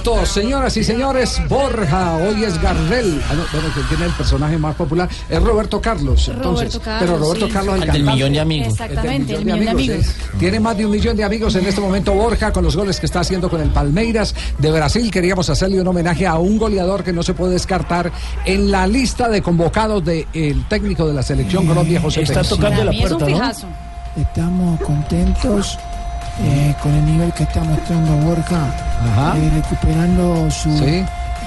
minutos. Señoras y señores, Borja, hoy es Gardel. Ah, no, bueno, que tiene el personaje más popular. Es Roberto Carlos. Entonces, Roberto Carlos, pero Roberto sí. Carlos, el, El del millón de amigos. Exactamente, el millón de amigos. sí. Tiene más de un millón de amigos en este momento Borja con los goles que está haciendo con el Palmeiras de Brasil. Queríamos hacerle un homenaje a un goleador que no se puede descartar en la lista de convocados del técnico de la selección Colombia, José Está Pérez. tocando la puerta, ¿no? Estamos contentos eh, con el nivel que está mostrando Borja, Ajá. eh, recuperando su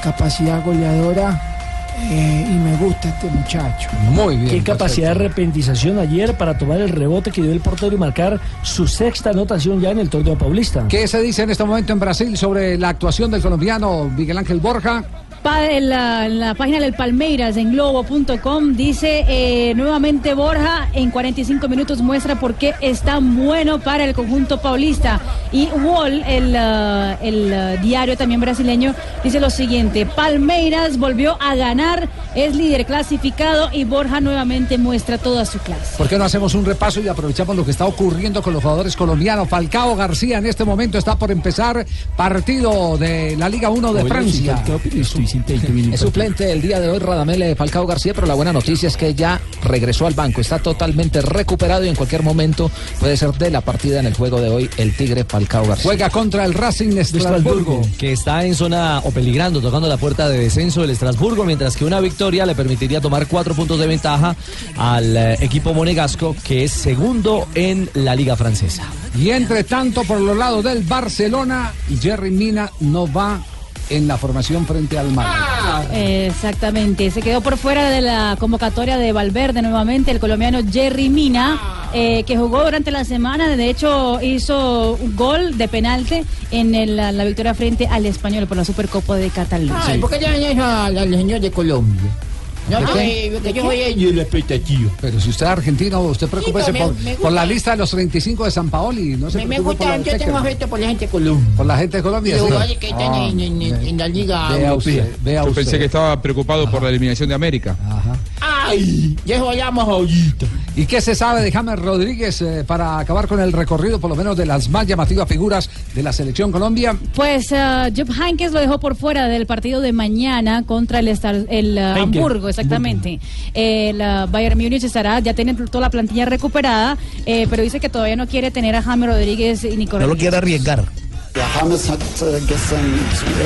capacidad goleadora eh, y me gusta este muchacho. Muy bien. Qué capacidad de repentización ayer para tomar el rebote que dio el portero y marcar su sexta anotación ya en el torneo paulista. ¿Qué se dice en este momento en Brasil sobre la actuación del colombiano Miguel Ángel Borja? En la, en la página del Palmeiras en globo.com dice eh, nuevamente Borja en 45 minutos muestra por qué es tan bueno para el conjunto paulista y Wall el, ah, el, ah, diario también brasileño dice lo siguiente Palmeiras volvió a ganar es líder clasificado y Borja nuevamente muestra toda su clase ¿Por qué no hacemos un repaso y aprovechamos lo que está ocurriendo con los jugadores colombianos? Falcao García en este momento está por empezar partido de la Liga 1 de Francia. Es suplente el día de hoy Radamel Falcao García, pero la buena noticia es que ya regresó al banco, está totalmente recuperado y en cualquier momento puede ser de la partida en el juego de hoy el Tigre Falcao García. Juega contra el Racing de Estrasburgo. que está en zona o peligrando, tocando la puerta de descenso del Estrasburgo, mientras que una victoria le permitiría tomar cuatro puntos de ventaja al eh, equipo monegasco, que es segundo en la liga francesa. Y entre tanto, por los lados del Barcelona, Jerry Mina no va en la formación frente al Málaga. Exactamente, se quedó por fuera de la convocatoria de Valverde nuevamente el colombiano Jerry Mina, eh, que jugó durante la semana, de hecho hizo un gol de penalti en el- la, la victoria frente al español por la Supercopa de Cataluña. Ay, ¿por qué le dañas al, al señor de Colombia? No, ¿De no, eh, porque yo soy el expectativa. Pero si usted es argentino, usted preocúpese por, me- me por la lista de los 35 de San Paoli. No se Me, me gusta, yo tengo afecto por la gente de Colombia. Por la gente de Colombia. Sí. que están Ah, en, en- en- en la liga Vea usted, vea Yo usted. pensé que estaba preocupado por la eliminación de América. ¡Ay! Ya ahorita. ¿Y qué se sabe de James Rodríguez eh, para acabar con el recorrido, por lo menos de las más llamativas figuras de la selección Colombia? Pues uh, Jupp Heynckes lo dejó por fuera del partido de mañana contra el, Star- el uh, Heynckes. Hamburgo, exactamente. El uh, Bayern Múnich estará, ya tiene toda la plantilla recuperada, eh, pero dice que todavía no quiere tener a James Rodríguez y ni correr. arriesgar.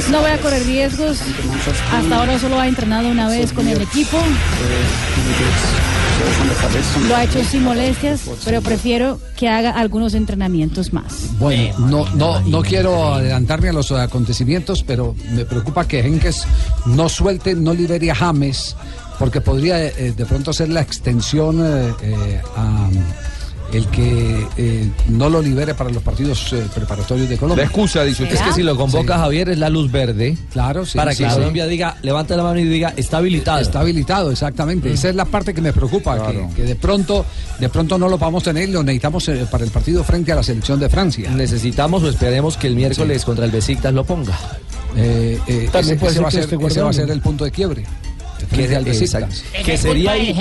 No voy a correr riesgos. Hasta ahora solo ha entrenado una vez con el equipo. Lo ha hecho sin molestias, pero prefiero que haga algunos entrenamientos más. Bueno, no, no, no quiero adelantarme a los acontecimientos, pero me preocupa que Henkes no suelte, no libere a James, porque podría eh, de pronto ser la extensión eh, eh, a el que eh, no lo libere para los partidos eh, preparatorios de Colombia. La excusa, dice usted. Es que si lo convoca Javier es la luz verde. Claro, sí, Para sí, que sí. Colombia diga, levante la mano y diga, está habilitado. Está habilitado, exactamente. Esa es la parte que me preocupa, que, que de pronto, de pronto no lo vamos a tener y lo necesitamos eh, para el partido frente a la selección de Francia. Necesitamos o esperemos que el miércoles contra el Besiktas lo ponga. Eh, eh, También ese, puede ese ser va a que ser, esté ese va a guardando. ser el punto de quiebre. Que, Frente al Besiktas. exacto. que sería ahí.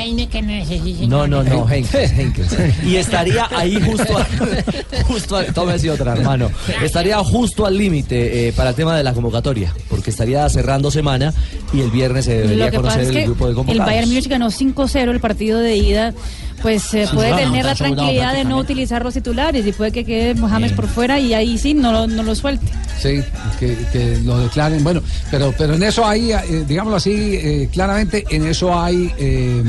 No, no, no, Henkes, Henkes. Y estaría ahí justo, a- justo, a- tómese otra, hermano. Estaría justo al límite eh, para el tema de la convocatoria, porque estaría cerrando semana y el viernes se debería conocer el grupo de el convocados. Bayern Múnich ganó 5-0 el partido de ida, pues eh, puede tener la tranquilidad de no utilizar los titulares y puede que quede Mohamed por fuera y ahí sí no lo, no lo suelte. Sí, que, que lo declaren. Bueno, pero, pero en eso hay, eh, digámoslo así, eh, claramente, en eso hay eh,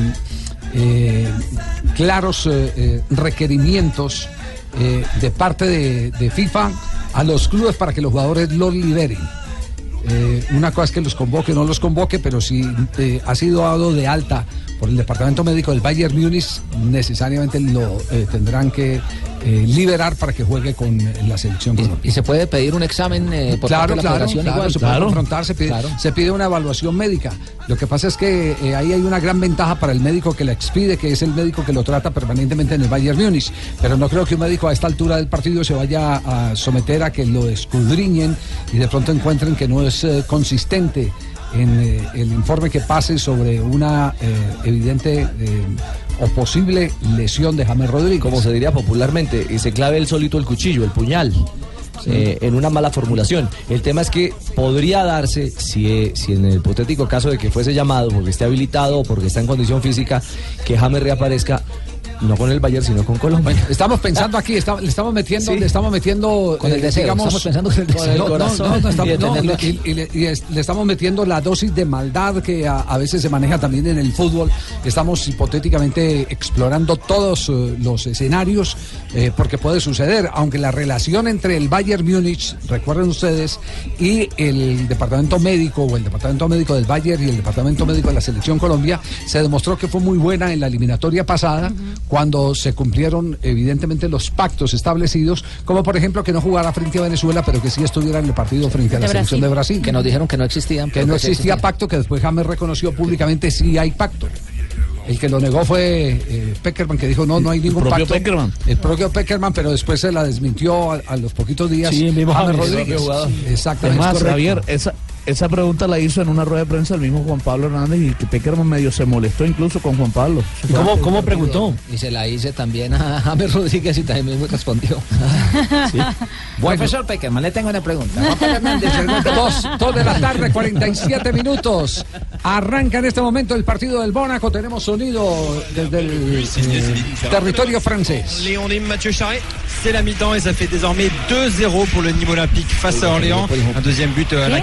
eh, claros requerimientos eh, de parte de, de FIFA a los clubes para que los jugadores los liberen. Eh, una cosa es que los convoque no los convoque, pero si eh, ha sido dado de alta por el departamento médico del Bayern Múnich, necesariamente lo eh, tendrán que eh, liberar para que juegue con eh, la selección colombiana. ¿Y se puede pedir un examen eh, por Claro, parte de la claro, federación claro, igual? se puede confrontar, se pide, se pide una evaluación médica. Lo que pasa es que eh, ahí hay una gran ventaja para el médico que la expide, que es el médico que lo trata permanentemente en el Bayern Múnich. Pero no creo que un médico a esta altura del partido se vaya a someter a que lo escudriñen y de pronto encuentren que no es eh, consistente en eh, el informe que pase sobre una eh, evidente eh, o posible lesión de James Rodríguez. Como se diría popularmente, y se clave el solito el cuchillo, el puñal. eh, en una mala formulación. El tema es que podría darse, si, si en el hipotético caso de que fuese llamado porque esté habilitado o porque está en condición física, que James reaparezca, no con el Bayern, sino con Colombia. Estamos pensando aquí, está- le estamos metiendo, Sí. le estamos metiendo, Con el eh, deseo, digamos, estamos pensando con el deseo. no, no, corazón. no, no, estamos- Y no, le, y es- le estamos metiendo la dosis de maldad que a, a veces se maneja también en el fútbol. Estamos hipotéticamente explorando todos eh, los escenarios eh, porque puede suceder, aunque la relación entre el Bayern Múnich, recuerden ustedes, y el departamento médico o el departamento médico del Bayern y el departamento médico de la selección Colombia se demostró que fue muy buena en la eliminatoria pasada cuando se cumplieron evidentemente los pactos establecidos, como por ejemplo que no jugara frente a Venezuela, pero que sí estuviera en el partido frente a la De selección de Brasil. Que nos dijeron que no existían. Que no existía pacto, que después James reconoció públicamente sí hay pacto. El que lo negó fue eh, Peckerman, que dijo no, no hay ningún propio pacto. Peckerman. El propio Peckerman, pero después se la desmintió a, a los poquitos días. Sí, el mismo James James, el Rodríguez. Sí, Exactamente. Además. Javier, esa, esa pregunta la hizo en una rueda de prensa el mismo Juan Pablo Hernández y que Peckerman medio se molestó incluso con Juan Pablo. ¿Cómo, cómo preguntó? Y se la hice también a James Rodríguez y también me respondió. Bueno. Profesor Peckerman, le tengo una pregunta. Juan Pablo Hernández. Dos, dos de la tarde, 47 minutos. Arranca en este momento el partido del Mónaco. Tenemos sonido desde el eh, territorio francés. Léon Lim, Mathieu Charret, c'est la mi-temps et ça fait désormais 2-0 pour le Nîmes Olympique face à Orléans. Un deuxième but euh, à la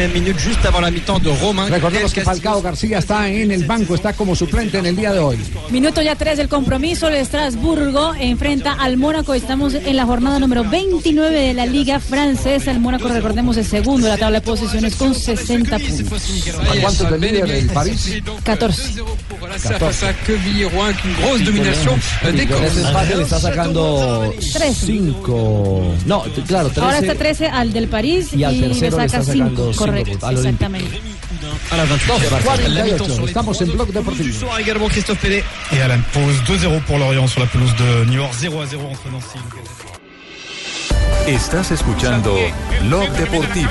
45e minute, juste avant la mi-temps de Romain. Recordemos que Falcao García está en el banco, está como suplente en el día de hoy. Minuto ya 3 del compromiso. El Estrasburgo enfrenta al Mónaco. Estamos en la jornada número 29 de la Liga Francesa. El Mónaco, recordemos, es segundo en la tabla de posiciones con 60 puntos. ¿A cuántos del líder el París? 14. Face à Quevilly Rouen, avec une grosse domination euh, des Con ese empate le Corses. está sacando cinco. No, t- claro, 13. Ahora está 13 al del París Y y, al tercero le saca está 5. Correcto, exactamente. À la 28e. 48. Estamos en bloque deportivo. Également Christophe Pédé. Et à la pause 2-0 pour Lorient sur la pelouse de Niort, 0 à 0 entre Nancy et Estás escuchando Blog Deportivo.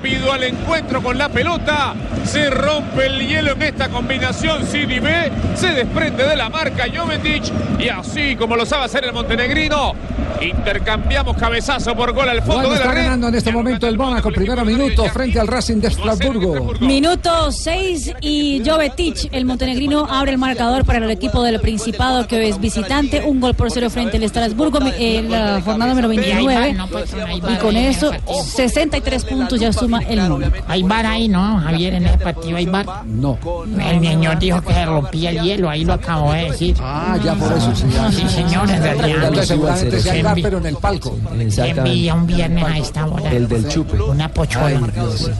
Rápido al encuentro con la pelota. Se rompe el hielo en esta combinación CD-B. Se desprende de la marca Jovetic. Y así como lo sabe hacer el montenegrino, intercambiamos cabezazo por gol al fondo Bueno, de la está red. ganando en este momento el Mónaco, primero minuto frente al Racing de Estrasburgo. Minuto 6 y Jovetic, el montenegrino, abre el marcador para el equipo del Principado que es visitante. Un gol por cero frente al Estrasburgo en la jornada número 29. Y con eso, 63 puntos ya suma el Mónaco. Hay bar ahí, ¿no, Javier? En ese No. El señor dijo que se rompía el hielo, ahí lo acabo de decir. Ah, ya por eso, sí. Sí, señor, en realidad. Seguramente se pero en el palco. envidia un viernes a esta hora. El del chupe. Una pochuela.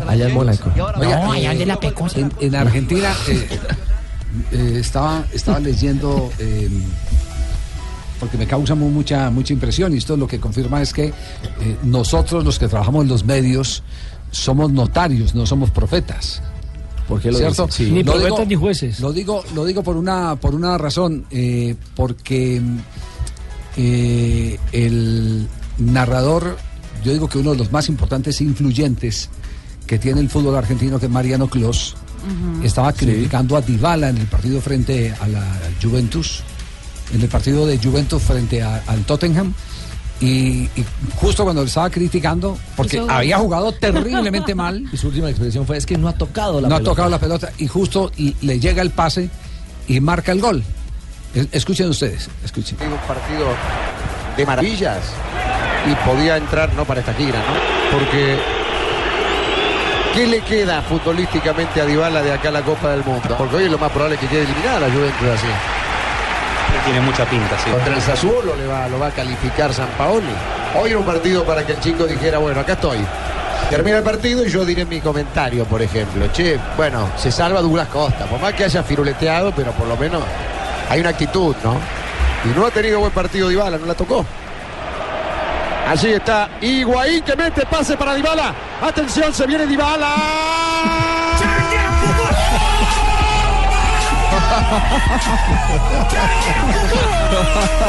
Allá en Mónaco. No, allá el de la pecosa. En, en Argentina eh, eh, estaba, estaba leyendo, eh, porque me causa mu- mucha, mucha impresión, y esto lo que confirma es que eh, nosotros los que trabajamos en los medios somos notarios, no somos profetas. ¿Por qué lo ¿Cierto? dice? Sí. Ni digo- ni jueces. Lo digo, lo digo por una, por una razón, eh, porque eh, el narrador, yo digo que uno de los más importantes e influyentes que tiene el fútbol argentino, que es Mariano Clos, estaba criticando a Dybala en el partido frente a la Juventus, en el partido de Juventus frente a- al Tottenham. Y, y justo cuando lo estaba criticando, porque Eso- había jugado terriblemente mal, Y su última expresión fue: es que no ha tocado la no ha pelota. tocado la pelota y justo le llega el pase y marca el gol. Es- Escuchen ustedes, escuchen. un partido de maravillas y podía entrar no para esta gira, ¿no? Porque ¿qué le queda futbolísticamente a Dybala de acá a la Copa del Mundo? Porque hoy lo más probable es que quede eliminada la Juventus así. Tiene mucha pinta, sí. Contra el Sassuolo le va, lo va a calificar San Paoli. Hoy era un partido para que el chico dijera, bueno, acá estoy. Termina el partido y yo diré mi comentario, por ejemplo. Che, bueno, se salva Douglas Costa. Por más que haya firuleteado, pero por lo menos hay una actitud, ¿no? Y no ha tenido buen partido Dybala, no la tocó. Allí está Higuaín que mete pase para Dybala. Atención, se viene Dybala.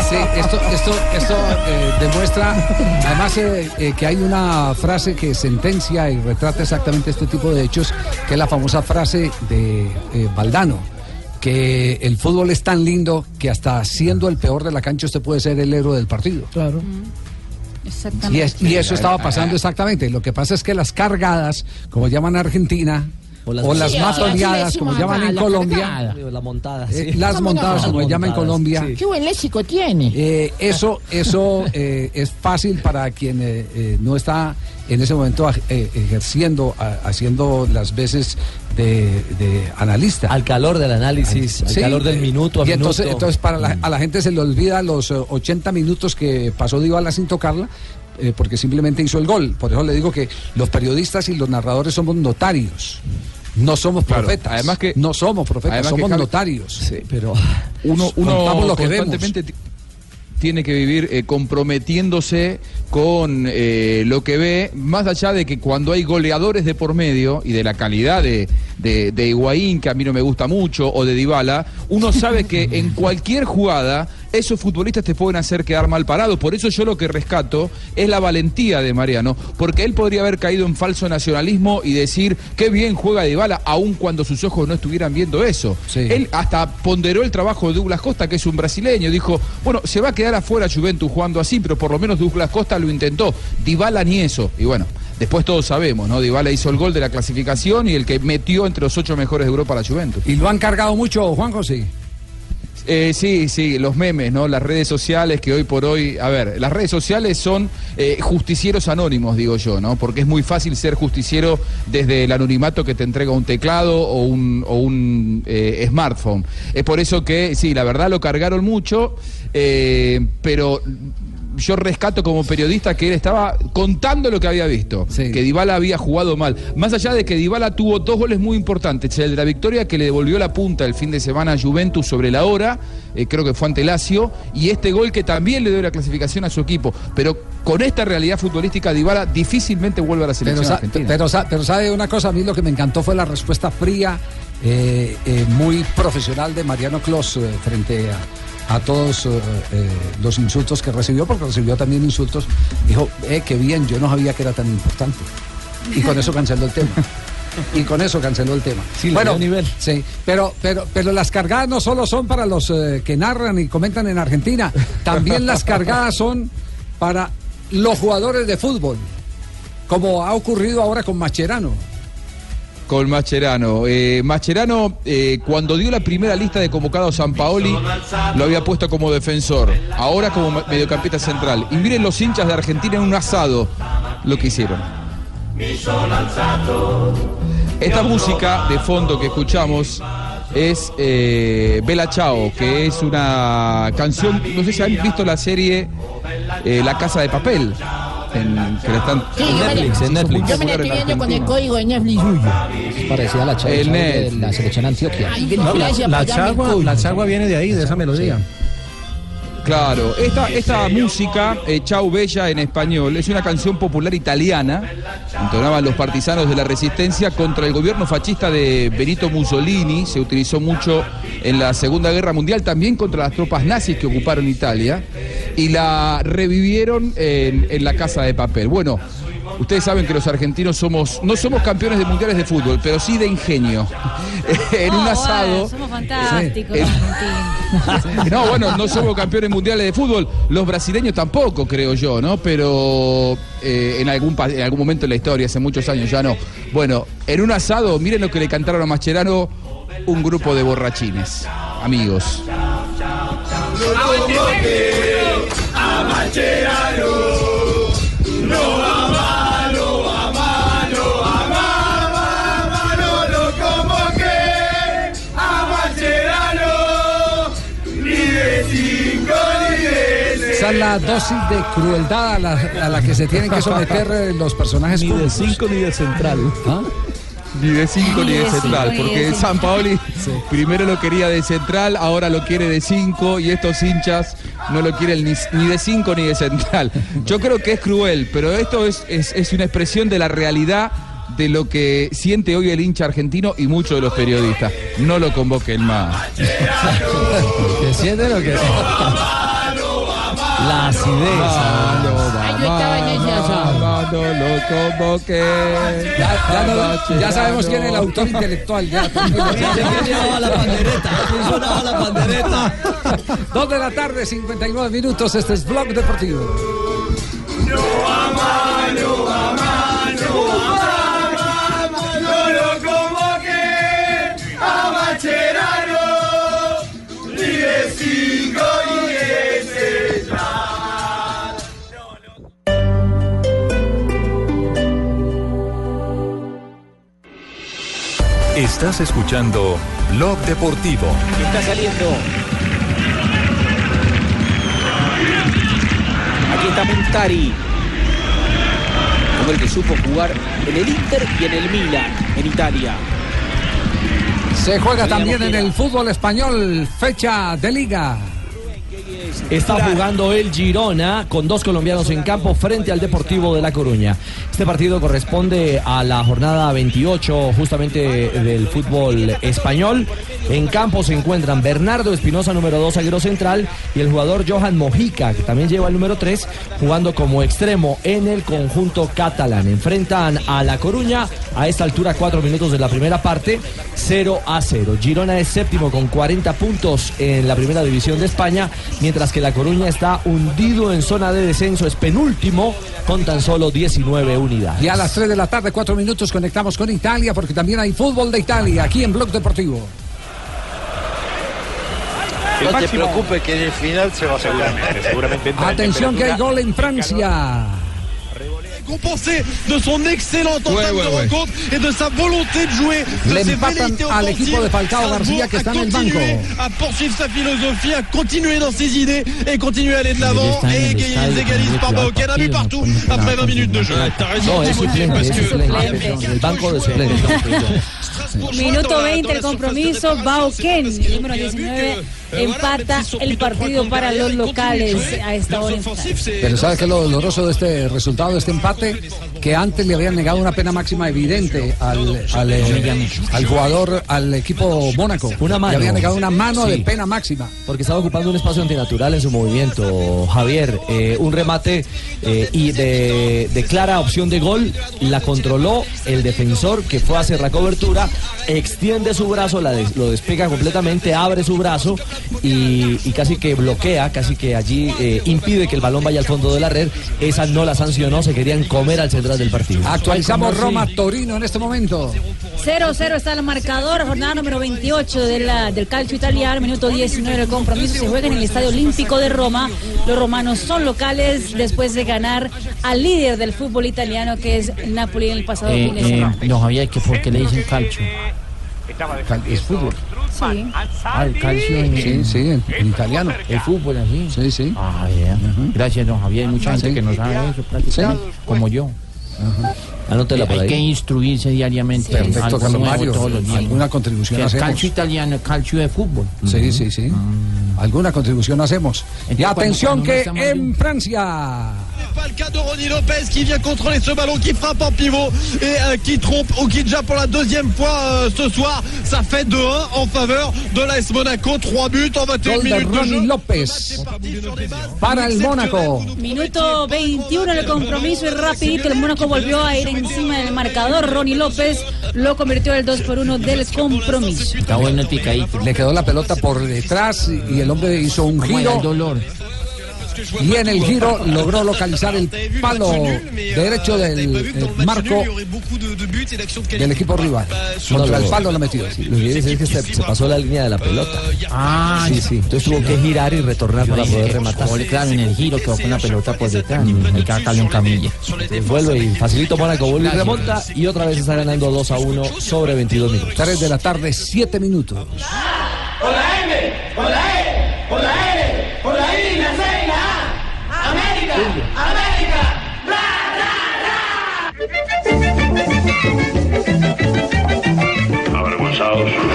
Sí, esto, esto, esto eh, demuestra además eh, eh, que hay una frase que sentencia y retrata exactamente este tipo de hechos, que es la famosa frase de eh, Valdano, que el fútbol es tan lindo que hasta siendo el peor de la cancha usted puede ser el héroe del partido. Claro. Exactamente. Y, es- y eso estaba pasando exactamente. Lo que pasa es que las cargadas, como llaman en Argentina, o las, Sí, matoneadas, así como llaman en Colombia, montada. eh, sí. las montadas, como llaman en Colombia, Qué buen léxico tiene. eh, eso, eso eh, es fácil para quien eh, eh, no está en ese momento eh, ejerciendo, a- haciendo las veces de, de analista. Al calor del análisis, al Sí, calor del eh, minuto a y minuto. entonces, entonces para la, a la gente se le olvida los eh, 80 minutos que pasó Dybala sin tocarla. Eh, porque simplemente hizo el gol. Por eso le digo que los periodistas y los narradores somos notarios. No somos Claro, profetas. además que- no somos profetas, que somos notarios. Sí, pero Uno, uno lo que constantemente ti- tiene que vivir eh, comprometiéndose con eh, lo que ve, más allá de que cuando hay goleadores de por medio y de la calidad de, de, de Higuaín, que a mí no me gusta mucho, o de Dybala, uno sabe que en cualquier jugada esos futbolistas te pueden hacer quedar mal parado. Por eso yo lo que rescato es la valentía de Mariano, porque él podría haber caído en falso nacionalismo y decir qué bien juega Dybala, aun cuando sus ojos no estuvieran viendo eso. Él hasta ponderó el trabajo de Douglas Costa, que es un brasileño, dijo, bueno, se va a quedar afuera Juventus jugando así, pero por lo menos Douglas Costa lo intentó. Dybala ni eso. Y bueno, después todos sabemos, ¿no? Dybala hizo el gol de la clasificación y el que metió entre los ocho mejores de Europa a la Juventus. ¿Y lo han cargado mucho, Juan José? Eh, sí, sí, los memes, ¿no? Las redes sociales que hoy por hoy, a ver, las redes sociales son eh, justicieros anónimos, digo yo, ¿no? Porque es muy fácil ser justiciero desde el anonimato que te entrega un teclado o un, eh, smartphone. Es por eso que, sí, la verdad lo cargaron mucho, eh, pero yo rescato como periodista que él estaba contando lo que había visto, que Dybala había jugado mal. Más allá de que Dybala tuvo dos goles muy importantes, el de la victoria que le devolvió la punta el fin de semana a Juventus sobre la hora, eh, creo que fue ante Lazio, y este gol que también le dio la clasificación a su equipo. Pero con esta realidad futbolística, Dybala difícilmente vuelve a la Pero, selección sa- argentina. pero, sa- pero sabe una cosa, a mí lo que me encantó fue la respuesta fría, eh, eh, muy profesional de Mariano Clos frente a, a todos eh, eh, los insultos que recibió, porque recibió también insultos. Dijo, eh, qué bien, yo no sabía que era tan importante. Y con eso canceló el tema. Y con eso canceló el tema. Sí, bueno, nivel. sí, pero, pero, pero las cargadas no solo son para los eh, que narran y comentan en Argentina, también las cargadas son para los jugadores de fútbol, como ha ocurrido ahora con Macherano. Con Mascherano. Eh, Mascherano, eh, cuando dio la primera lista de convocados San Paoli, lo había puesto como defensor. Ahora como me- mediocampista central. Y miren los hinchas de Argentina en un asado lo que hicieron. Esta música de fondo que escuchamos es eh, Bella Chao, que es una canción, no sé si han visto la serie eh, La Casa de Papel. En, que la están Sí, yo me la- Yo me la estoy viendo con el código de Netflix. Parecía la El de la selección Antioquia. Ay, No, la, la chagua, la chagua viene de ahí, de esa melodía. Claro, esta, esta música, eh, Chau Bella en español, es una canción popular italiana, entonaban los partisanos de la resistencia contra el gobierno fascista de Benito Mussolini, se utilizó mucho en la Segunda Guerra Mundial, también contra las tropas nazis que ocuparon Italia, y la revivieron en, en la Casa de Papel. Bueno, ustedes saben que los argentinos somos, no somos campeones de mundiales de fútbol, pero sí de ingenio. en un asado... bueno, somos fantásticos, Sí. Argentina. No, bueno, no somos campeones mundiales de fútbol, los brasileños tampoco, creo yo, ¿no? Pero eh, en, algún, en algún momento en la historia, hace muchos años ya no. Bueno, en un asado, miren lo que le cantaron a Mascherano un grupo de borrachines, amigos. A Mascherano, es la dosis de crueldad a la, a la que se tienen que someter eh, los personajes Ni de públicos. 5 ni de central. Ni de 5 ni de central, ni de porque. San Paoli primero lo quería de central, ahora lo quiere de 5 y estos hinchas no lo quieren ni, ni de 5 ni de central. Yo creo que es cruel, pero esto es, es, es una expresión de la realidad de lo que siente hoy el hincha argentino y muchos de los periodistas. No lo convoquen más. ¿Qué siente lo que La acidez. Ya, ya no- ya sabemos quién es el autor intelectual. Ya, la pandereta. Dos de la tarde, 59 minutos. Este es Blog Deportivo. No Estás escuchando Blog Deportivo. Está saliendo. Aquí está Montari. Como el que supo jugar en el Inter y en el Milan, en Italia. Se juega también en el fútbol español, fecha de liga. Está jugando el Girona con dos colombianos en campo frente al Deportivo de La Coruña. Este partido corresponde a la jornada 28 justamente del fútbol español. En campo se encuentran Bernardo Espinosa, número 2, zaguero central, y el jugador Johan Mojica, que también lleva el número 3, jugando como extremo en el conjunto catalán. Enfrentan a La Coruña a esta altura, 4 minutos de la primera parte, 0 a 0. Girona es séptimo con 40 puntos en la primera división de España, mientras que La Coruña está hundido en zona de descenso, es penúltimo con tan solo 19 unidades. Y a las 3 de la tarde, 4 minutos, conectamos con Italia porque también hay fútbol de Italia aquí en Blog Deportivo. No te preocupes que en el final se va a. Seguramente Atención que hay gol en Francia. Compensé de son excellente Ouais, entame ouais, de ouais. rencontre et de sa volonté de jouer, de Le ses velléités al offensives. equipo de Falcao García, que a está en el banco. À poursuivre sa philosophie, à continuer dans ses idées et continuer à aller de l'avant et el qu'ils estadio égalise par Baoken. Un but partout après nada 20 minutes de jeu. T'as raison, parce que banco de suplentes. Minuto 20 el compromiso. Bauken, el número 19, empata el partido para los locales a esta hora. Pero ¿sabes qué es lo doloroso de este resultado, de este empate? Que antes le habían negado una pena máxima evidente al, al, eh, al jugador, al equipo Mónaco. Una mano. Le habían negado una mano de pena máxima. Porque estaba ocupando un espacio antinatural en su movimiento, Javier. Eh, un remate eh, y de, de clara opción de gol, la controló el defensor que fue a hacer la cobertura, extiende su brazo, la des- lo despega completamente, abre su brazo y, y casi que bloquea, casi que allí eh, impide que el balón vaya al fondo de la red. Esa no la sancionó, se querían comer al central del partido. Actualizamos Roma-Torino en este momento. 0-0 está el marcador, jornada número 28 de la- del calcio italiano, minuto 19 del compromiso. Se juega en el Estadio Olímpico de Roma. Los romanos son locales después de ganar al líder del fútbol italiano, que es Napoli en el pasado Eh, fin de eh, semana. no Javier, que por qué le dicen calcio. Cal- Es fútbol. Sí. Ah, el calcio en, Sí, sí, en, en italiano. el fútbol así. Sí, sí. Ah, ya. Gracias, don Javier. Hay mucha gente Sí. que no sabe eso prácticamente, como yo. Anótela por Hay que instruirse diariamente. Perfecto, algo Carlos nuevo Mario. todos los días. Alguna contribución Que el hacemos. calcio italiano es calcio de fútbol. Sí, sí, sí. Alguna contribución hacemos. Y atención cuando- que cuando en Francia. Pas le cas de Ronny Lopez qui vient contrôler ce ballon, qui frappe en pivot et euh, qui trompe Okidja pour la deuxième fois euh, ce soir. Ça fait 2-1 en faveur de l'AS Monaco. 3 buts en 21 Gol de minutes de Ronnie jeu. López para el Mónaco. Minuto 21 del compromiso y rapidito el Mónaco volvió a ir encima del marcador. Ronnie López lo convirtió el 2 por 1 del compromiso. Está bueno el picadito. Le quedó la pelota por detrás y el hombre hizo un ¿Cómo era el giro dolor? Y en el giro logró localizar el palo derecho del eh, marco del equipo rival. Contra el palo lo metió. Lo que quiere decir es que se, se pasó la línea de la pelota. Ah, Sí, sí. Entonces tuvo que girar y retornar para poder rematar. claro, en el giro quedó con la pelota por detrás. Hay que darle un camilla. Entonces vuelve y facilito Mónaco, vuelve y remonta y otra vez está ganando 2 a 1 sobre 22 minutos. 3 de la tarde, 7 minutos. Con la M, con la E, con la L, house.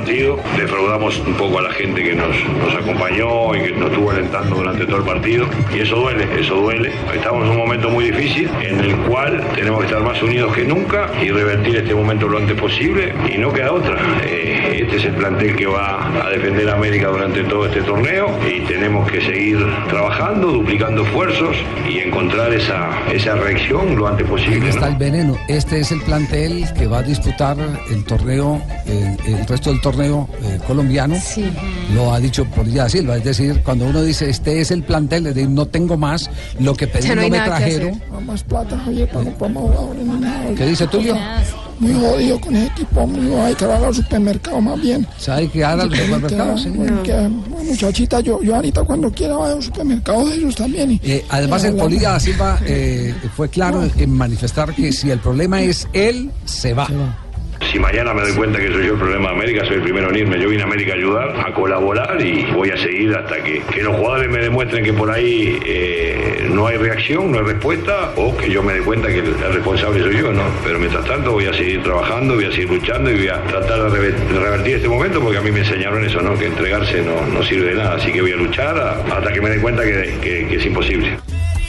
Partido. Defraudamos un poco a la gente que nos, nos acompañó y que nos estuvo alentando durante todo el partido. Y eso duele, eso duele. Estamos en un momento muy difícil en el cual tenemos que estar más unidos que nunca y revertir este momento lo antes posible. Y no queda otra. Eh, este es el plantel que va a defender a América durante todo este torneo y tenemos que seguir trabajando, duplicando esfuerzos y encontrar esa, esa reacción lo antes posible. Está ¿no? el veneno. Este es el plantel que va a disputar el torneo, el, el resto del torneo eh, colombiano. Lo ha dicho Polilla da Silva. Es decir, cuando uno dice este es el plantel, es decir, no tengo más, lo que pedí Ya no me trajeron. hacer. No más plata, Javier, para más jugadores ni nada. ¿Qué dice Tulio? Muy jodido con ese equipo, amigo. Hay que darle al supermercado más bien. ¿Sabe que sí. Bueno, que, bueno, muchachita, yo, yo ahorita cuando quiera vaya a un supermercado de ellos también. y- Eh, además, el Polilla da Silva eh, fue claro en manifestar que si el problema es él, se va. Si mañana me doy cuenta que soy yo el problema de América, soy el primero en irme. Yo vine a América a ayudar, a colaborar y voy a seguir hasta que, que los jugadores me demuestren que por ahí eh, no hay reacción, no hay respuesta, o que yo me dé cuenta que el, responsable soy yo, ¿no? Pero mientras tanto voy a seguir trabajando, voy a seguir luchando y voy a tratar de, rever- de revertir este momento porque a mí me enseñaron eso, ¿no? Que entregarse no, no sirve de nada. Así que voy a luchar hasta que me dé cuenta que- que- es imposible.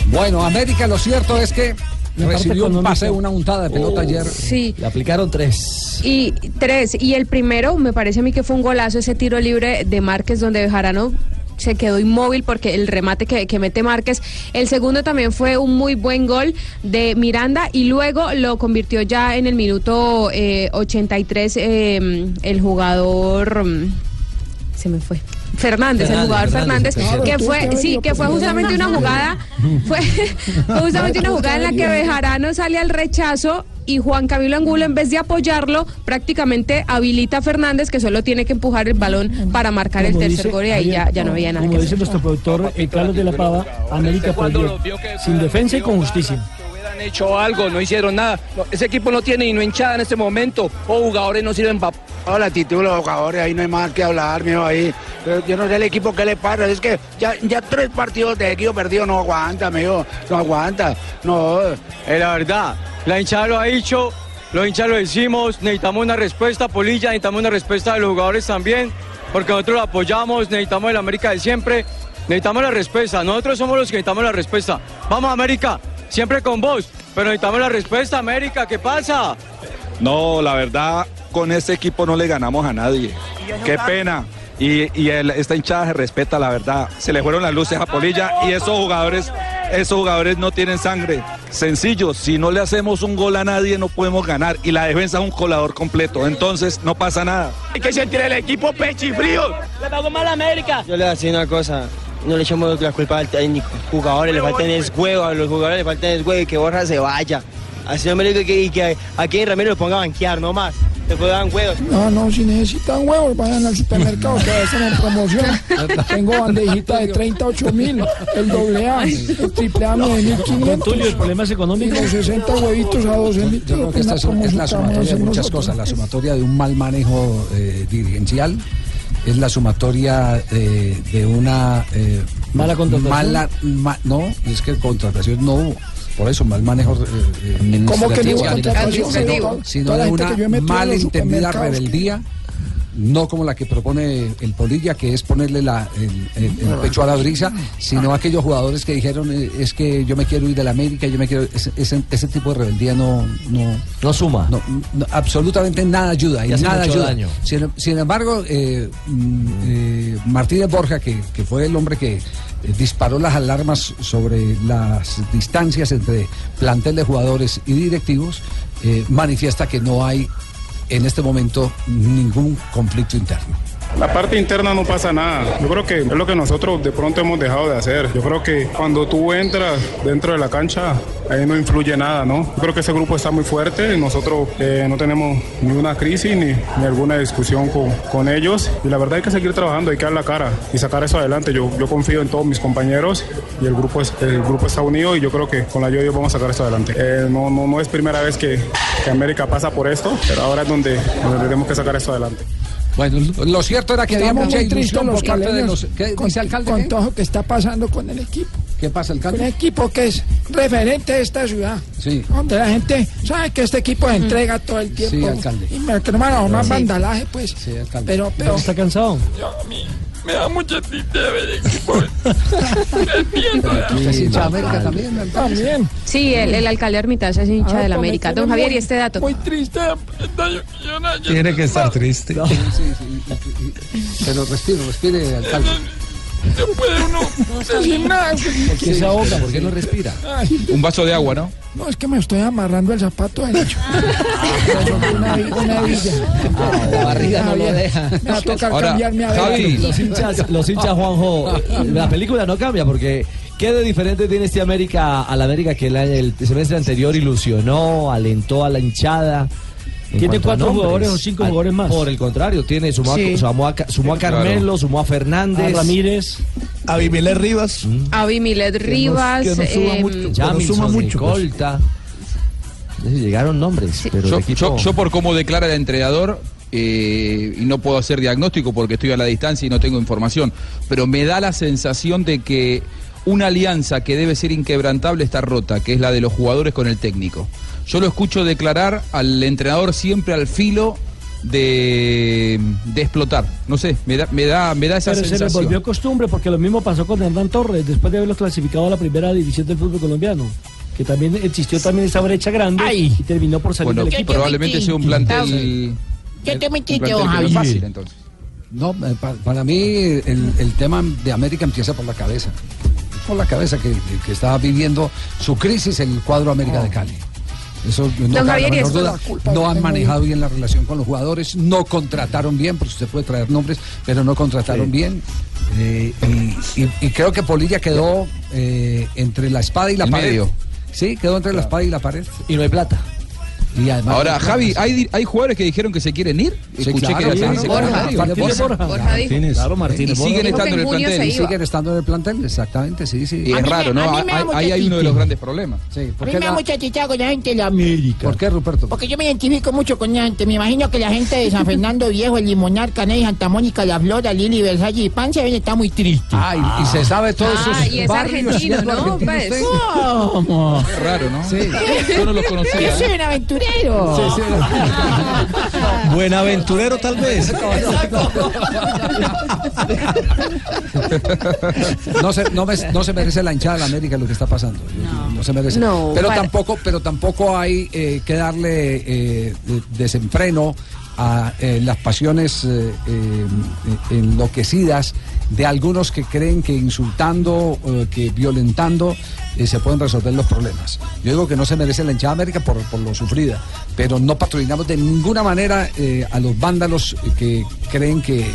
Bueno, América, lo cierto es que recibió un económica. pase, una untada de pelota ayer. Sí. Le aplicaron tres. Y tres. Y el primero, me parece a mí que fue un golazo ese tiro libre de Márquez donde Bejarano se quedó inmóvil porque el remate que, que mete Márquez. El segundo también fue un muy buen gol de Miranda y luego lo convirtió ya en el minuto eh, 83 eh, el jugador... mm, Se me fue. Fernández, el jugador Fernández, que fue, sí, que fue justamente una jugada, fue, fue justamente una jugada en la que Bejarano sale al rechazo y Juan Camilo Angulo en vez de apoyarlo prácticamente habilita a Fernández que solo tiene que empujar el balón para marcar el tercer dice- gol y ahí ya, ya no había nada Como que dice hacer. nuestro productor eh, Carlos de la Pava, América perdió. Sin defensa y con justicia. Han hecho algo, no hicieron nada. No, ese equipo no tiene ni no hinchada en este momento. O jugadores no sirven para. Ahora la actitud de los jugadores, ahí no hay más que hablar, mijo, ahí. Pero Yo no sé el equipo qué le pasa, es que ya, ya tres partidos de equipo perdido no aguanta, mijo, no aguanta, no. Es la verdad, la hinchada lo ha dicho, los hinchas lo decimos, necesitamos una respuesta, Polilla, necesitamos una respuesta de los jugadores también, porque nosotros lo apoyamos, necesitamos el América de siempre, necesitamos la respuesta, nosotros somos los que necesitamos la respuesta. Vamos América, siempre con vos, pero necesitamos la respuesta, América, ¿qué pasa? No, la verdad, con este equipo no le ganamos a nadie. Qué pena. Y, y el- esta hinchada se respeta, la verdad. Se le fueron las luces a Polilla y esos jugadores, esos jugadores no tienen sangre. Sencillo, si no le hacemos un gol a nadie no podemos ganar. Y la defensa es un colador completo. Entonces no pasa nada. Hay que sentir el equipo pecho y frío. Le pagó mal a América. Yo le voy a decir una cosa, no le echemos la culpa al técnico. Jugadores le faltan es juego, a los jugadores le faltan es juego y que Borja se vaya. Así no me digo que, que aquí en Ramiro lo ponga a banquear, no más. Después dan juegos. No, no, si necesitan huevos, vayan al supermercado, que están en promoción. Tengo bandejita de 38 mil, el doble A, el triple A de Don 1500. Tulio, el problema es económico. Los 60 huevitos a 12 mil. Yo creo que esta es, es la sumatoria de muchas cosas, la sumatoria de un mal manejo eh, dirigencial, es la sumatoria eh, de una eh, Mala contratación. mala- ma- no, es que contratación no hubo. Por eso, mal manejo eh, eh, ¿Cómo que no hubo contratación? sino- sino de una que yo he no como la que propone el Polilla, que es ponerle la, el, el- el pecho a la brisa, sino aquellos jugadores que dijeron eh, es que yo me quiero ir de la América, yo me quiero ese, ese, ese tipo de rebeldía no no no suma, no, no, absolutamente nada ayuda y nada ayuda. daño. Sin, sin embargo, eh, mm, eh, Martínez Borja, que, que fue el hombre que disparó las alarmas sobre las distancias entre plantel de jugadores y directivos, eh, manifiesta que no hay en este momento ningún conflicto interno. La parte interna no pasa nada. Yo creo que es lo que nosotros de pronto hemos dejado de hacer. Yo creo que cuando tú entras dentro de la cancha, ahí no influye nada, ¿no? Yo creo que ese grupo está muy fuerte. Nosotros eh, no tenemos ni una crisis ni, ni alguna discusión con, con ellos. Y la verdad hay que seguir trabajando, hay que dar la cara y sacar eso adelante. Yo, yo confío en todos mis compañeros y el grupo, es, el grupo está unido y yo creo que con la ayuda vamos a sacar esto adelante. Eh, no, no, no es primera vez que, América pasa por esto, pero ahora es donde, donde tenemos que sacar esto adelante. Bueno, lo- cierto era que había Estamos mucha muy tristes ilusión los por parte de caleños los... ¿Qué con, dice alcalde? con todo lo que está pasando con el equipo. ¿Qué pasa, Un alcalde? equipo que es referente de esta ciudad. Sí. Donde la gente sabe que este equipo se entrega todo el tiempo. Sí, alcalde. Y me hermano, más Sí. vandalaje, pues. Sí, alcalde. Pero, pero. ¿Está cansado? Me da mucha tristeza ver el equipo. ¿Usted es hincha de América también. Sí, el, el alcalde Armitage es hincha Ah, de la pues me América. Don Javier, muy- y este dato. Muy triste. Tiene que estar triste. Pero respire, respire, alcalde. No puede uno sin nada. ¿Por qué se ahoga? ¿Por qué no respira? Ay, Un vaso de agua, ¿no? no, es que me estoy amarrando el zapato derecho. una, vi- una villa. La barriga no lo deja. Me va a tocar Ahora, cambiarme a Javi. Los hinchas, los hinchas Juanjo, la película no cambia porque ¿qué de diferente tiene este América a la América que el, el semestre anterior ilusionó, alentó a la hinchada? En ¿Tiene cuatro nombres, jugadores o cinco al- jugadores más? Por el contrario, tiene sumó, a- sumó a, sumó a Carmelo, sumó a Fernández, A Ramírez. A Abimelech Rivas. Abimelech Rivas. que no suba em, mucho. Pero Jamilson, suma mucho, pues. Colta. Llegaron nombres, pero Yo, el equipo... yo- yo por cómo declara el entrenador, eh, y no puedo hacer diagnóstico porque estoy a la distancia y no tengo información, pero me da la sensación de que una alianza que debe ser inquebrantable está rota, que es la de los jugadores con el técnico. Yo lo escucho declarar al entrenador siempre al filo de, de explotar. No sé, me da, me da, me da esa Pero se les sensación. volvió costumbre porque lo mismo pasó con Hernán Torres después de haberlos clasificado a la primera división del fútbol colombiano. Que también existió también esa brecha grande y terminó por salir Bueno, del equipo. probablemente sea un plantel. Yo te Javier. fácil, entonces. No, eh, pa- para mí el, el tema de América empieza por la cabeza. Por la cabeza que, que está viviendo su crisis el cuadro América de Cali. Eso no, Javier, duda. No han manejado bien la relación con los jugadores, no contrataron bien, porque usted puede traer nombres, pero no contrataron bien. Eh, y, y- y creo que Polilla quedó eh, entre la espada y la pared. medio. Sí, quedó entre la espada y la pared. Y no hay plata. Y además Ahora, no hay Javi. ¿hay, ¿hay jugadores que dijeron que se quieren ir? Sí, Escuché claro, que claro. Borja. Martínez Borja. Borja dijo. Claro, Martínez. Y siguen estando en el plantel. Y siguen estando en el plantel, exactamente, sí, sí. Y es me- raro, ¿no? me da Ahí- Ahí hay uno de los grandes problemas. Sí, A ¿por mí me da mucha chicha con la gente de la América. ¿Por qué, Ruperto? Porque yo me identifico mucho con la gente. Me imagino que la gente de San Fernando Viejo, el Limonar, Caney, Santa Mónica, La Flora, Lili, Versalles y Pan se ven está muy triste. Ay, y se sabe todos Ah, esos y es argentino, ¿no? Pues. ¿Cómo? Es raro, ¿no? Sí. Yo no los conocía. Yo soy ¿eh? un aventurero. Sí, sí. Buenaventurero tal vez. No se, no, me- no se merece la hinchada de la América lo que está pasando. No, se merece. No, pero para- tampoco, pero tampoco hay eh, que darle eh, de- desenfreno a eh, las pasiones eh, eh, enloquecidas de algunos que creen que insultando, que violentando eh, se pueden resolver los problemas. Yo digo que no se merece la hinchada de América por, por lo sufrida, pero no patrocinamos de ninguna manera eh, a los vándalos que creen que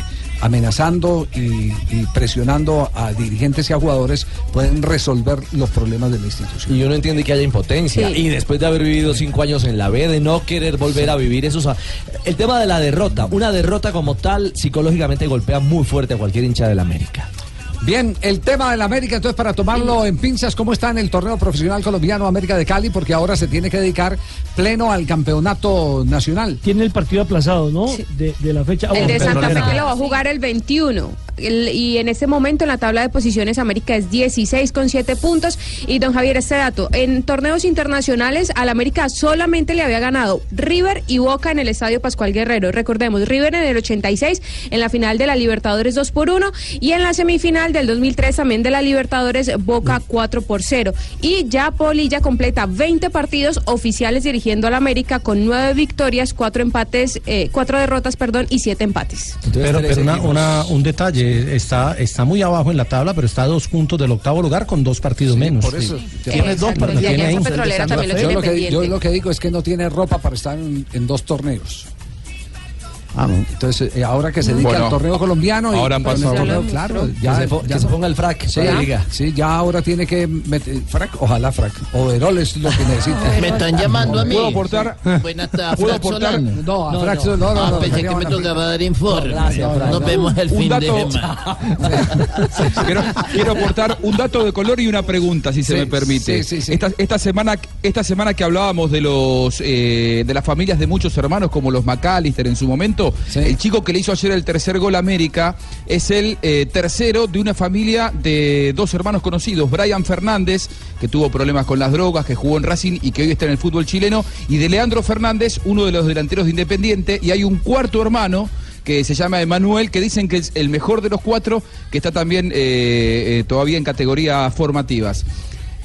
amenazando y, y presionando a dirigentes y a jugadores pueden resolver los problemas de la institución. Y uno entiende que haya impotencia. Sí. Y después de haber vivido cinco años en la B, de no querer volver a vivir eso. o sea, el tema de la derrota. Una derrota como tal, psicológicamente golpea muy fuerte a cualquier hincha del América. Bien, el tema del América, entonces para tomarlo en pinzas, ¿cómo está en el torneo profesional colombiano América de Cali? Porque ahora se tiene que dedicar pleno al campeonato nacional. Tiene el partido aplazado, ¿no? De, de la fecha. El de Ah, Santa Fe que lo va a jugar el 21. El- y en este momento en la tabla de posiciones América es 16 con 7 puntos. Y don Javier, este dato, en torneos internacionales al América solamente le había ganado River y Boca en el Estadio Pascual Guerrero. Recordemos, River en el 86, en la final de la Libertadores 2 por 1 y en la semifinal del 2003 también de la Libertadores Boca 4 por 0. Y ya Polilla completa 20 partidos oficiales dirigiendo al América con 9 victorias, 4 empates, eh, 4 derrotas, perdón, y 7 empates. Pero, pero una- una- un detalle, está, está muy abajo en la tabla, pero está a dos puntos del octavo lugar con dos partidos menos. por eso. Sí. Tiene dos partidos. Y tiene ahí. Alianza Petrolera también lo Yo tiene lo, que, pendiente. yo lo que digo es que no tiene ropa para estar en, en dos torneos. Ah, no. Entonces, eh, ahora que se dedica Bueno, al torneo colombiano. y- ahora han en el pasado- torneo, claro, Que ya, se po- ya- que se ponga el frac Sí, para la liga. sí, ya ahora tiene que meter frac, ojalá frac. Overol es lo que necesita. Me están llamando a mí. ¿Puedo aportar? Buenas tardes, ¿Puedo Frank aportar? No, a No, frac, no. no, no, Ah, no, pensé no, que me tocaba dar informe. Gracias. Nos vemos el Un fin dato- de semana. quiero, quiero aportar un dato de color y una pregunta, si se me permite. sí, sí, sí. Esta, esta semana, esta semana que hablábamos de los eh, de las familias de muchos hermanos, como los McAllister en su momento, El chico que le hizo ayer el tercer gol a América es el eh, tercero de una familia de dos hermanos conocidos, Brian Fernández, que tuvo problemas con las drogas, que jugó en Racing y que hoy está en el fútbol chileno, y de Leandro Fernández, uno de los delanteros de Independiente, y hay un cuarto hermano que se llama Emanuel, que dicen que es el mejor de los cuatro, que está también eh, eh, todavía en categorías formativas.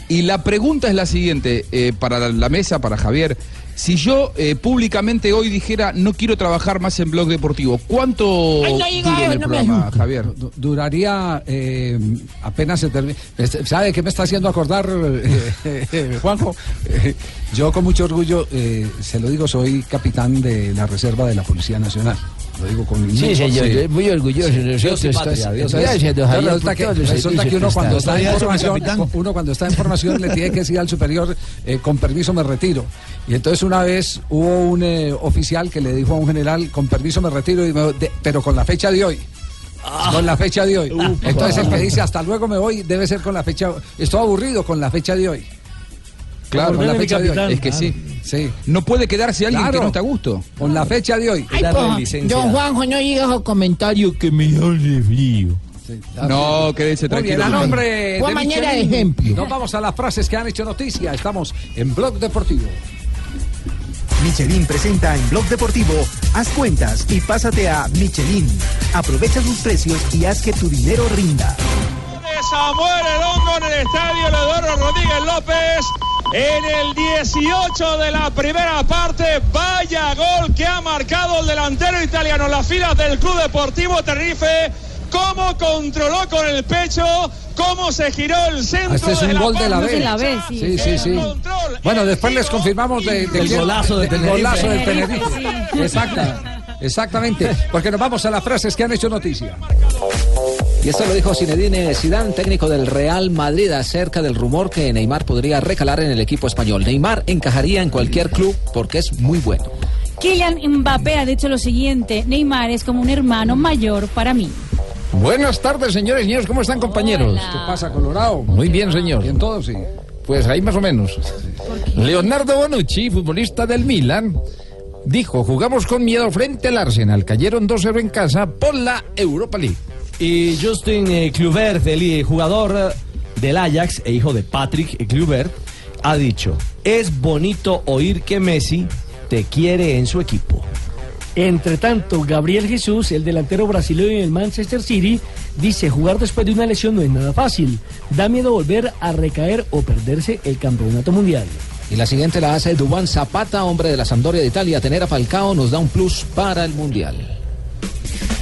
Y la pregunta es la siguiente, eh, para la mesa, para Javier. Si yo eh, públicamente hoy dijera no quiero trabajar más en blog deportivo, ¿cuánto Ay, no en el no programa. Javier? Du- Duraría eh, apenas se termina. ¿Sabe qué me está haciendo acordar, eh, eh, Juanjo? Eh, yo con mucho orgullo, eh, se lo digo, soy capitán de la Reserva de la Policía Nacional. Lo digo con Sí, señor, yo muy orgulloso. Dios Nosotros, y patria, entonces, Dios y gracias, don Javier, Resulta que, resulta que uno cuando está en formación, uno cuando está en formación le tiene que decir al superior, eh, con permiso me retiro. Y entonces una vez hubo un eh, oficial que le dijo a un general, con permiso me retiro, y me- de- pero con la fecha de hoy. Con la fecha de hoy. Entonces el que dice hasta luego me voy debe ser con la fecha. Estoy aburrido con la fecha de hoy. Claro, con la fecha de hoy. es que sí. Sí. No puede quedarse alguien Claro. que no está a gusto. Con la fecha de hoy. Ay, pues, don Juanjo, no digas esos comentarios que me de frío. No, quédese bien, tranquilo. a nombre de mañana de ejemplo. Nos vamos a las frases que han hecho noticia. Estamos en Blog Deportivo. Michelin presenta en Blog Deportivo Haz cuentas y pásate a Michelin. Aprovecha sus precios y haz que tu dinero rinda. Samuel El Hongo en el estadio Eduardo Rodríguez López. En el 18 de la primera parte, vaya gol que ha marcado el delantero italiano en las filas del Club Deportivo Tenerife. Cómo controló con el pecho, cómo se giró el centro. Ah, Este es de un gol de la B. de la B, sí. Sí, sí, sí. Bueno, después les confirmamos de, de- El de- golazo de del Tenerife. golazo del Tenerife, Tenerife. Exacta, exactamente. Porque nos vamos a las frases que han hecho noticia. Y esto lo dijo Zinedine Zidane, técnico del Real Madrid, acerca del rumor que Neymar podría recalar en el equipo español. Neymar encajaría en cualquier club porque es muy bueno. Kylian Mbappé ha dicho lo siguiente, Neymar es como un hermano mayor para mí. Buenas tardes, señores y señores. ¿Cómo están, compañeros? ¿Qué pasa, Colorado? Muy bien, señor. Bien todo, sí. Pues ahí más o menos. Leonardo Bonucci, futbolista del Milan, dijo, jugamos con miedo frente al Arsenal. Cayeron 2-0 en casa por la Europa League. Y Justin eh, Kluivert, el eh, jugador del Ajax e hijo de Patrick Kluivert, ha dicho, es bonito oír que Messi te quiere en su equipo. Entre tanto, Gabriel Jesús, el delantero brasileño del Manchester City, dice jugar después de una lesión no es nada fácil. Da miedo volver a recaer o perderse el campeonato mundial. Y la siguiente la hace Dubán Zapata, hombre de la Sampdoria de Italia. Tener a Falcao nos da un plus para el Mundial.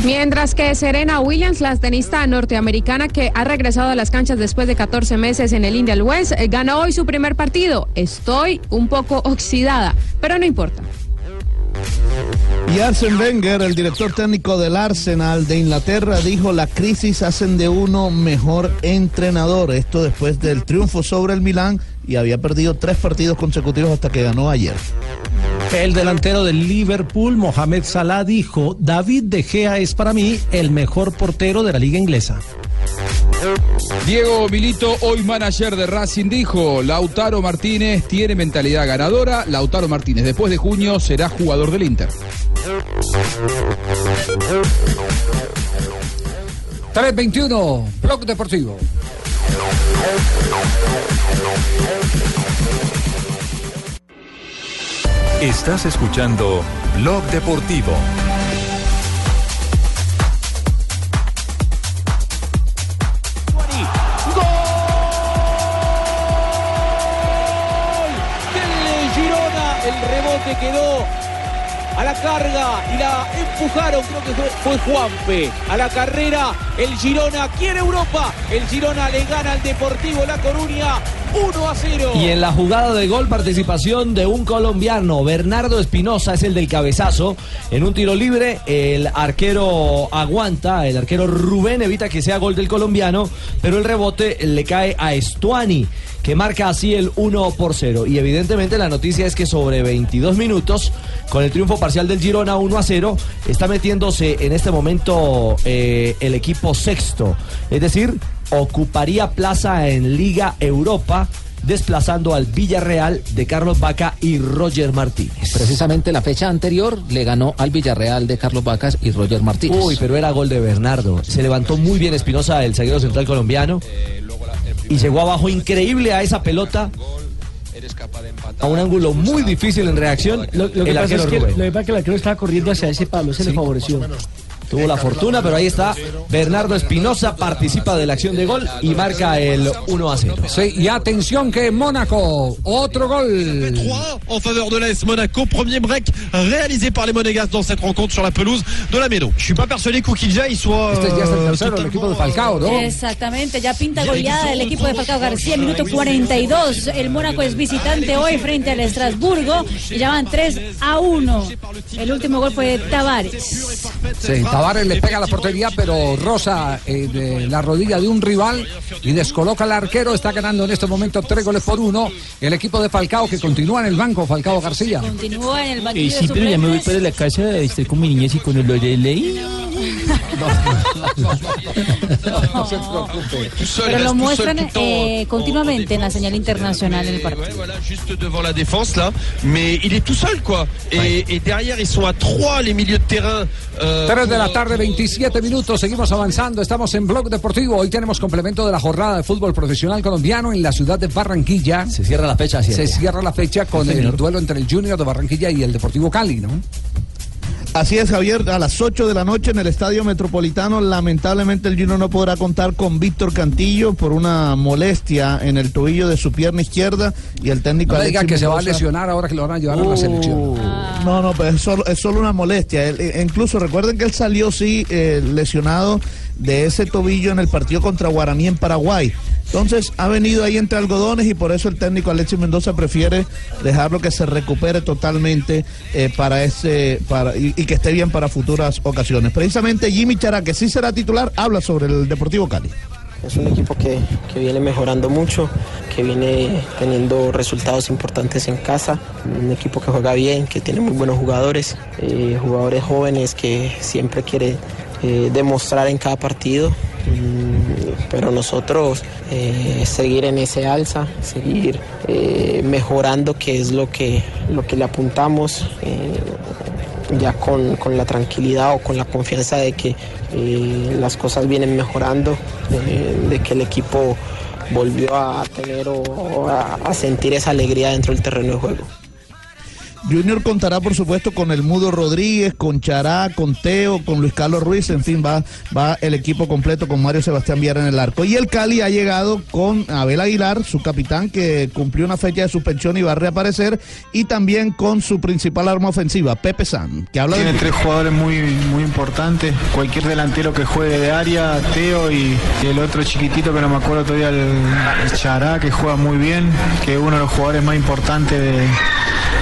Mientras que Serena Williams, la tenista norteamericana que ha regresado a las canchas después de 14 meses en el Indian Wells, eh, ganó hoy su primer partido. Estoy un poco oxidada, pero no importa. Y Arsene Wenger, el director técnico del Arsenal de Inglaterra, dijo la crisis hacen de uno mejor entrenador. Esto después del triunfo sobre el Milán y había perdido tres partidos consecutivos hasta que ganó ayer. El delantero del Liverpool, Mohamed Salah, dijo, David De Gea es para mí el mejor portero de la liga inglesa. Diego Milito, hoy manager de Racing, dijo, Lautaro Martínez tiene mentalidad ganadora. Lautaro Martínez, después de junio, será jugador del Inter. 321, Blog Deportivo. Estás escuchando Blog Deportivo. Girona. El rebote quedó a la carga y la empujaron, creo que fue, Juanfe. A la carrera, el Girona quiere Europa. El Girona le gana al Deportivo La Coruña 1 a 0. Y en la jugada de gol, participación de un colombiano, Bernardo Espinosa es el del cabezazo. En un tiro libre, el arquero aguanta, el arquero Rubén evita que sea gol del colombiano, pero el rebote le cae a Estuani, que marca así el 1 por 0. Y evidentemente la noticia es que sobre 22 minutos, con el triunfo parcial del Girona 1 a 0, está metiéndose en este momento eh, el equipo sexto. Es decir, ocuparía plaza en Liga Europa desplazando al Villarreal de Carlos Vaca y Roger Martínez. Precisamente la fecha anterior le ganó al Villarreal de Carlos Vacas y Roger Martínez. Uy, pero era gol de Bernardo. Se levantó muy bien Espinosa, el zaguero central colombiano, y llegó abajo increíble a esa pelota. A un ángulo muy difícil en reacción. Lo, lo que el pasa es que, lo que pasa es que el arquero estaba corriendo hacia ese palo, se le favoreció. Tuvo la fortuna, pero ahí está. Bernardo Espinosa participa de la acción de gol y marca el 1 a 0. Sí, y atención que Mónaco, otro gol. en faveur de l'AS Monaco. Premier break réalisé par les Monégasques dans cette rencontre sur la pelouse de la Méno. Je suis pas persuadé qu'Oukidja il soit. Este ya es el euh, tercero del equipo de Falcao, ¿no? Exactamente, ya pinta goleada el equipo de Falcao García, minuto 42. El Mónaco es visitante hoy frente al Estrasburgo y ya van 3 a 1. El último gol fue de Tavares. Sí, Tavares le pega a la portería, pero rosa eh, de la rodilla de un rival y descoloca al arquero. Está ganando en este momento tres goles por uno. El equipo de Falcao que continúa en el banco, Falcao García. Continúa en el Eh, banquillo sí, pero ya me voy para la casa, estoy con mi niñez y con el de leí. No se preocupe. Pero lo muestran eh, continuamente en la señal internacional en el partido. Voilà, juste devant la défense là, mais il est tout seul quoi. Et, derrière ils sont à 3 les milieux de terrain. euh, 3 de la tarde, 27 minutos, seguimos avanzando, estamos en Blog Deportivo, hoy tenemos complemento de la jornada de fútbol profesional colombiano en la ciudad de Barranquilla. Se cierra la fecha, así Se cierra la fecha con Sí, el duelo entre el Junior de Barranquilla y el Deportivo Cali, ¿no? Así es, Javier, a las 8 de la noche en el Estadio Metropolitano, lamentablemente el Junior no podrá contar con Víctor Cantillo por una molestia en el tobillo de su pierna izquierda y el técnico No le diga que se va a lesionar ahora que lo van a llevar a la selección. No, no, pues es solo, es solo una molestia. Eh, incluso recuerden que él salió, sí, eh, lesionado de ese tobillo en el partido contra Guaraní en Paraguay. Entonces ha venido ahí entre algodones y por eso el técnico Alexis Mendoza prefiere dejarlo que se recupere totalmente eh, para ese para y, y que esté bien para futuras ocasiones. Precisamente Jimmy Chará, que sí será titular, habla sobre el Deportivo Cali. Es un equipo que, que viene mejorando mucho, que viene teniendo resultados importantes en casa, un equipo que juega bien, que tiene muy buenos jugadores, eh, jugadores jóvenes que siempre quiere eh, demostrar en cada partido, Mm, pero nosotros eh, seguir en ese alza, seguir mejorando, que es lo que, lo que le apuntamos. Ya con, con la tranquilidad o con la confianza de que eh, las cosas vienen mejorando, eh, de que el equipo volvió a tener o, o a, a sentir esa alegría dentro del terreno de juego. Junior contará, por supuesto, con el Mudo Rodríguez, con Chará, con Teo, con Luis Carlos Ruiz, en fin, va, va el equipo completo con Mario Sebastián Villar en el arco. Y el Cali ha llegado con Abel Aguilar, su capitán, que cumplió una fecha de suspensión y va a reaparecer, y también con su principal arma ofensiva, Pepe San, que habla Tiene de... tres jugadores muy, muy importantes. Cualquier delantero que juegue de área, Teo y, y el otro chiquitito que no me acuerdo todavía, el, el Chará, que juega muy bien, que es uno de los jugadores más importantes de,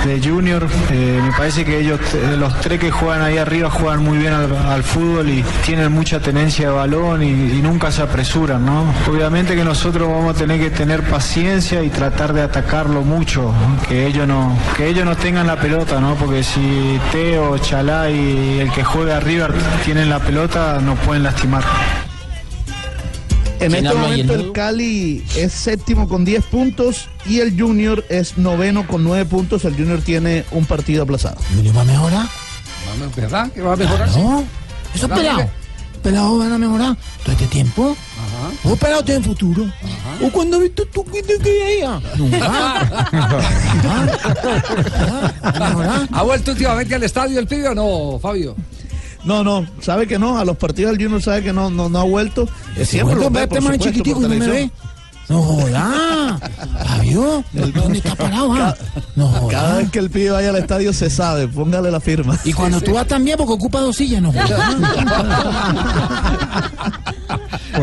de Junior. Eh, me parece que ellos, eh, los tres que juegan ahí arriba, juegan muy bien al, fútbol y tienen mucha tenencia de balón y, nunca se apresuran, ¿no? Obviamente que nosotros vamos a tener que tener paciencia y tratar de atacarlo mucho, que ellos no, que ellos no tengan la pelota, ¿no? Porque si Teo, Chalá y el que juega arriba tienen la pelota, nos pueden lastimar. En ¿Quién este momento el? Cali es séptimo con 10 puntos y el Junior es noveno con 9 puntos. El Junior tiene un partido aplazado. ¿Junior va a mejorar? ¿Verdad? ¿Que va a mejorar? No, eso ¿Verdad, pelado. Pelado van a mejorar todo este tiempo. O pelado tiene futuro. O cuando viste tú que te. Nunca. ¿Ha vuelto últimamente al estadio el pibe o no, Fabio? No, no, sabe que no, a los partidos del Junior sabe que no, no, no ha vuelto. Siempre lo ve, por este supuesto, chiquitico por y no me televisión. ve. No joda. Fabio, ¿dónde está parado? ah? No joda. Cada vez que el pibe vaya al estadio se sabe, póngale la firma. Y cuando tú vas también, porque ocupa dos sillas, no joda.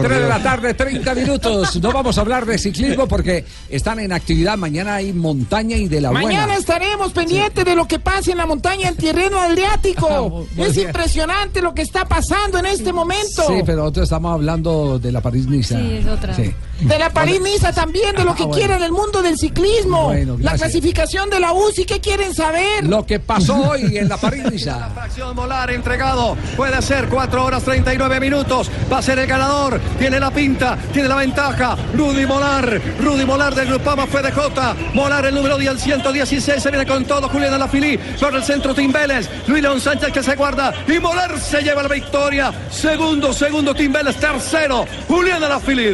3 de la tarde, 30 minutos. No vamos a hablar de ciclismo porque están en actividad. Mañana hay montaña y de la Mañana buena. estaremos pendientes de lo que pase en la montaña en terreno adriático. muy es bien. impresionante lo que está pasando en este momento. Sí, pero nosotros estamos hablando de la París-Niza. Sí, es otra. Sí. De la París-Niza también, de lo que Ah, bueno. quieren el mundo del ciclismo. Bueno, la clasificación de la UCI, ¿qué quieren saber? Lo que pasó hoy en la París-Niza. Fracción molar entregado. Puede ser 4 horas 39 minutos. Va a ser el ganador. Tiene la pinta, tiene la ventaja. Rudy Molar, Rudy Molar del Grupama FDJ. Molar el número 10, el 116, se viene con todo. Julián Alafili por el centro Tim Vélez. Luis León Sánchez que se guarda y Molar se lleva la victoria. Segundo, segundo Tim Vélez, tercero Julián Alafili.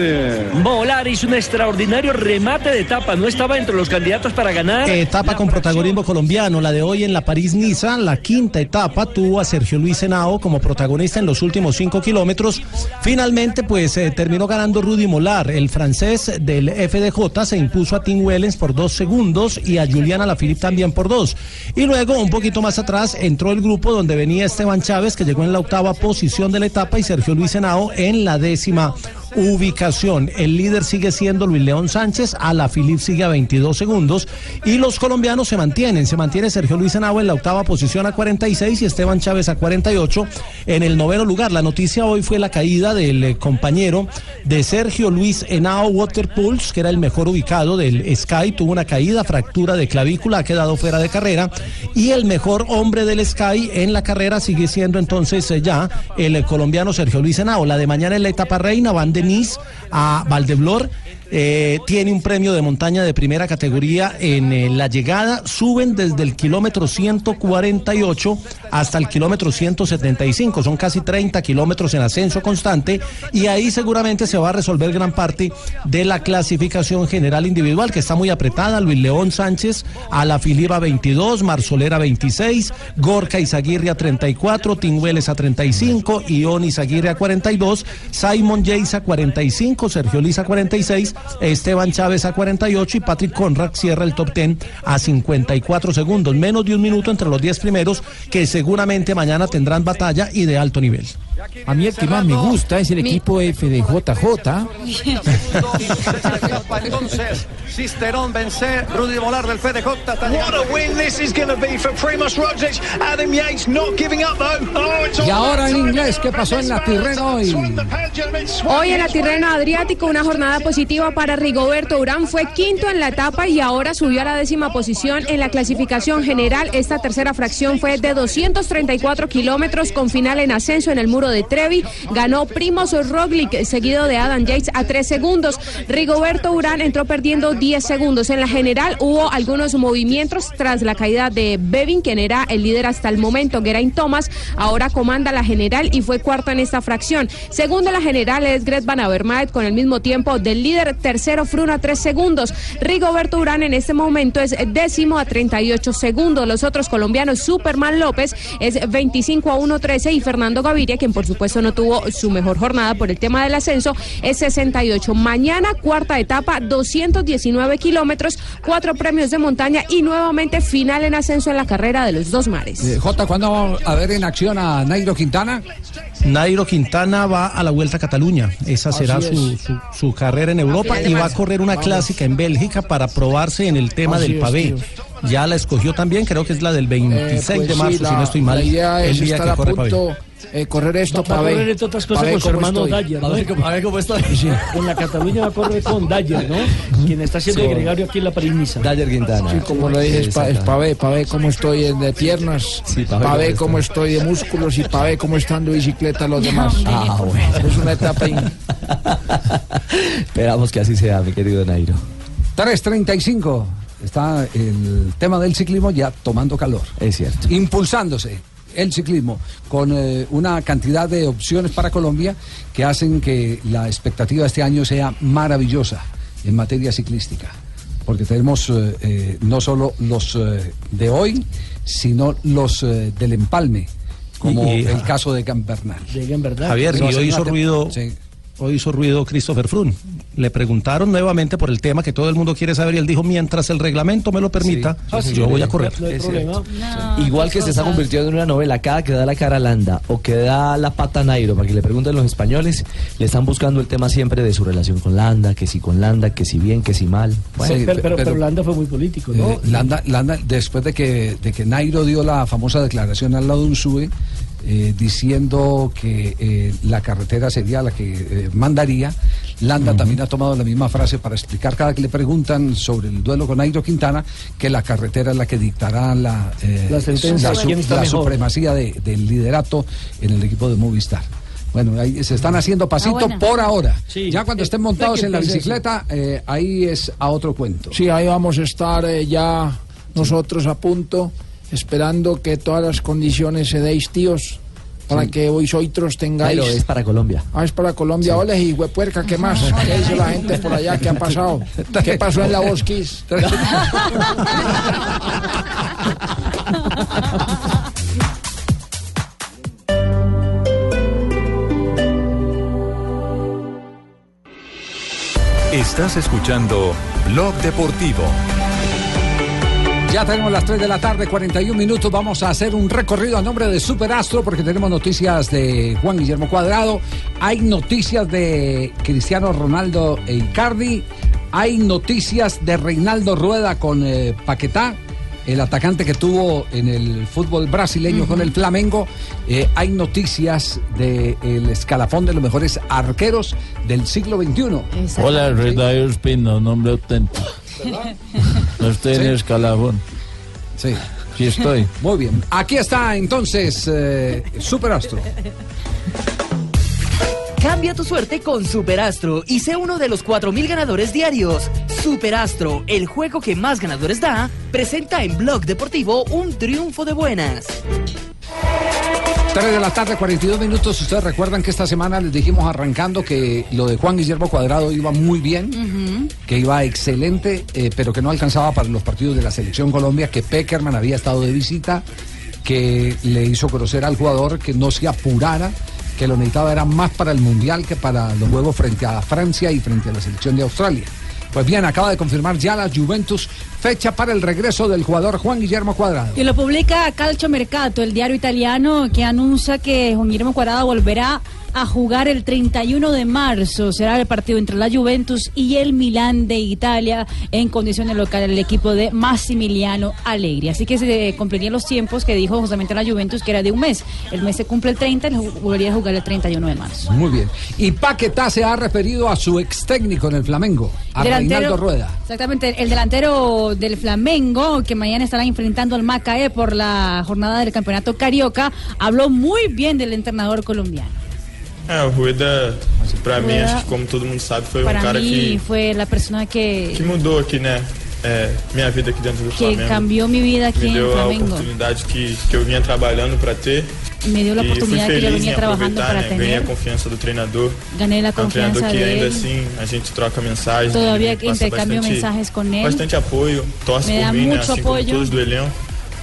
Molar hizo un extraordinario remate de etapa, no estaba entre los candidatos para ganar. Etapa con protagonismo colombiano, la de hoy en la París-Niza, la quinta etapa tuvo a Sergio Luis Henao como protagonista en los últimos cinco kilómetros. Finalmente, pues eh, terminó ganando Rudy Molar, el francés del FDJ, se impuso a Tim Wellens por dos segundos y a Juliana Lafilippe también por dos. Y luego, un poquito más atrás, entró el grupo donde venía Esteban Chávez, que llegó en la octava posición de la etapa, y Sergio Luis Henao en la décima ubicación. El líder sigue siendo Luis León Sánchez, a la Filip sigue a 22 segundos y los colombianos se mantienen. Se mantiene Sergio Luis Henao en la octava posición a 46 y Esteban Chávez a 48 en el noveno lugar. La noticia hoy fue la caída del eh, compañero de Sergio Luis Henao Waterpools, que era el mejor ubicado del Sky. Tuvo una caída, fractura de clavícula, ha quedado fuera de carrera. Y el mejor hombre del Sky en la carrera sigue siendo entonces eh, ya el eh, colombiano Sergio Luis Henao. La de mañana en la etapa reina van de Nice a Valdeblor. Eh, tiene un premio de montaña de primera categoría en eh, la llegada. Suben desde el kilómetro 148 hasta el kilómetro 175. Son casi 30 kilómetros en ascenso constante. Y ahí seguramente se va a resolver gran parte de la clasificación general individual, que está muy apretada. Luis León Sánchez a la Filipa 22, Marzolera 26, Gorka Izaguirre a 34, Tingüeles a 35, Ion Izaguirre a 42, Simon Jace a 45, Sergio Liz a 46. Esteban Chávez a 48 y Patrick Conrad cierra el top 10 a 54 segundos, menos de un minuto entre los 10 primeros que seguramente mañana tendrán batalla y de alto nivel. A mí el que más me gusta es el equipo FDJJ. Entonces, Cisterón vence, Rudy Molar del FDJ. What a win this is going to be for Primoz Roglic. Adam Yates not giving up though. Oh, it's all Y ahora en inglés, ¿qué pasó en la Tirreno hoy? Hoy en la Tirreno Adriático, una jornada positiva para Rigoberto Urán. Fue quinto en la etapa y ahora subió a la décima posición en la clasificación general. Esta tercera fracción fue de 234 kilómetros con final en ascenso en el muro de Trevi. Ganó Primoz Roglic, seguido de Adam Yates a tres segundos. Rigoberto Urán entró perdiendo 10 segundos. En la general hubo algunos movimientos tras la caída de Bevin, quien era el líder hasta el momento. Geraint Thomas ahora comanda la general y fue cuarto en esta fracción. Segundo la general es Gret Van Avermaet con el mismo tiempo del líder. Tercero Fruna, 3 segundos. Rigoberto Urán en este momento es décimo a 38 segundos. Los otros colombianos, Superman López es 25 a 1.13 y Fernando Gaviria, quien por supuesto no tuvo su mejor jornada por el tema del ascenso, es 68. Mañana, cuarta etapa, 219 kilómetros, cuatro premios de montaña y nuevamente final en ascenso en la carrera de los dos mares. Eh, Jota, ¿cuándo vamos a ver en acción a Nairo Quintana? Nairo Quintana va a la Vuelta a Cataluña. Esa será Así su, es. su- su carrera en Europa y va a correr una clásica en Bélgica para probarse en el tema Así del pavé. Ya la escogió también, creo que es la del 26 Eh, pues de sí, marzo, la- si no estoy mal. La idea es el día estar que a corre pavé. punto, eh, correr esto Va a para correr, ver. entre otras cosas, con su hermano. Dyer. ¿no? A ver cómo está. Sí, En la Cataluña va a correr con Dyer, ¿no? Quien está siendo Sí. el gregario aquí en la París-Niza. Dyer Quintana. Sí, como lo dije, es para ver, pa ver cómo estoy en de piernas, para ver cómo estoy de músculos y para ver cómo están de bicicleta los demás. Ah, bueno. Es una etapa in- Esperamos que así sea, mi querido Nairo. 3.35. Está el tema del ciclismo ya tomando calor. Es cierto. Impulsándose el ciclismo con eh, una cantidad de opciones para Colombia que hacen que la expectativa de este año sea maravillosa en materia ciclística. Porque tenemos eh, eh, no solo los eh, de hoy, sino los eh, del empalme, como Y- y- el caso de Gambernal. De Gambernal. Javier, y hoy hizo ruido, Sí. Hoy hizo ruido Christopher Froome. Le preguntaron nuevamente por el tema que todo el mundo quiere saber y él dijo, mientras el reglamento me lo permita, Ah, sí, yo voy a no- correr. no problema. Igual que se está convirtiendo en una novela, cada que da la cara a Landa o que da la pata a Nairo, para que le pregunten los españoles, le están buscando el tema siempre de su relación con Landa, que si con Landa, que si bien, que si mal. Bueno, Sí, pero, pero, pero- pero Landa fue muy político, ¿no? Eh, Landa, Landa, después de que, de que Nairo dio la famosa declaración al lado de un SUE, eh, diciendo que eh, la carretera sería la que eh, mandaría, Landa también ha tomado la misma frase para explicar cada que le preguntan sobre el duelo con Nairo Quintana, que la carretera es la que dictará la, eh, La sentencia, la supremacía de- del liderato en el equipo de Movistar. Bueno, ahí se están haciendo pasito buena. por ahora. Sí. ya cuando estén montados en la bicicleta, eh, ahí es a otro cuento. Sí, ahí vamos a estar eh, ya nosotros a punto, esperando que todas las condiciones se deis, tíos, para Sí. que vosotros tengáis. Pero es para Colombia. Ah, es para Colombia. Hola, y huepuerca, ¿qué más? ¿Qué dice la gente por allá? ¿Qué ha pasado? ¿Qué pasó en la Bosquis? Estás escuchando Blog Deportivo. Ya tenemos las 3 de la tarde, 41 minutos. Vamos a hacer un recorrido a nombre de Superastro porque tenemos noticias de Juan Guillermo Cuadrado. Hay noticias de Cristiano Ronaldo e Icardi. Hay noticias de Reinaldo Rueda con eh, Paquetá, el atacante que tuvo en el fútbol brasileño con el Flamengo. Eh, hay noticias del escalafón de los mejores arqueros del siglo XXI. Hola, Redayo Espino, nombre auténtico. No estoy en Sí. el escalafón. Sí. Sí estoy. Muy bien. Aquí está entonces eh, Superastro. Cambia tu suerte con Superastro y sé uno de los 4.000 ganadores diarios. Superastro, el juego que más ganadores da, presenta en Blog Deportivo un triunfo de buenas. 3 de la tarde, 42 minutos. Ustedes recuerdan que esta semana les dijimos arrancando que lo de Juan Guillermo Cuadrado iba muy bien, que iba excelente, eh, pero que no alcanzaba para los partidos de la Selección Colombia, que Peckerman había estado de visita, que le hizo conocer al jugador que no se apurara, que lo necesitaba era más para el Mundial que para los juegos frente a Francia y frente a la Selección de Australia. Pues bien, acaba de confirmar ya la Juventus fecha para el regreso del jugador Juan Guillermo Cuadrado. Y lo publica Calcio Mercato, el diario italiano, que anuncia que Juan Guillermo Cuadrado volverá a jugar el 31 de marzo. Será el partido entre la Juventus y el Milán de Italia en condiciones locales el equipo de Massimiliano Allegri. Así que se cumplirían los tiempos que dijo justamente la Juventus, que era de un mes. El mes se cumple el 30 y volvería a jugar el 31 de marzo. Muy bien. Y Paquetá se ha referido a su ex técnico en el Flamengo, a Reinaldo Rueda. Exactamente, el delantero del Flamengo, que mañana estará enfrentando al Macaé por la jornada del campeonato carioca, habló muy bien del entrenador colombiano. É, o Rueda, pra mim, acho que como todo mundo sabe, foi um Para cara que, fue la persona que, que mudou aqui, né? É, minha vida aqui dentro do que Flamengo. cambió mi vida aquí Me deu a oportunidade que, que eu vinha trabalhando para ter. Me dio la e fui oportunidad que em trabajando aproveitar, para né? Ganhei a confiança do treinador. Gané la É um treinador confianza que ainda assim a gente troca mensagens. Todavía ele que intercambio bastante- mensajes con él. Bastante apoio, torce Me por mim, né? assim como apoio. todos do elenco.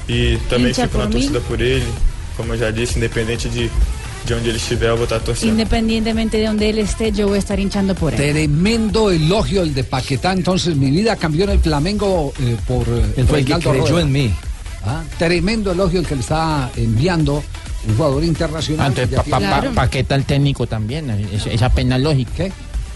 E também Hincha fico na torcida por ele. Como eu já disse, independente de, de estar. Independientemente de donde él esté, yo voy a estar hinchando por él. Tremendo elogio el de Paquetá. Entonces, mi vida cambió en el Flamengo eh, por eh, el que Reinaldo creyó Rueda. en mí. Ah, Tremendo elogio el que le está enviando un jugador internacional. Antes, que ya pa, pa, tiene- pa- Paqueta el técnico también, es- esa pena lógica.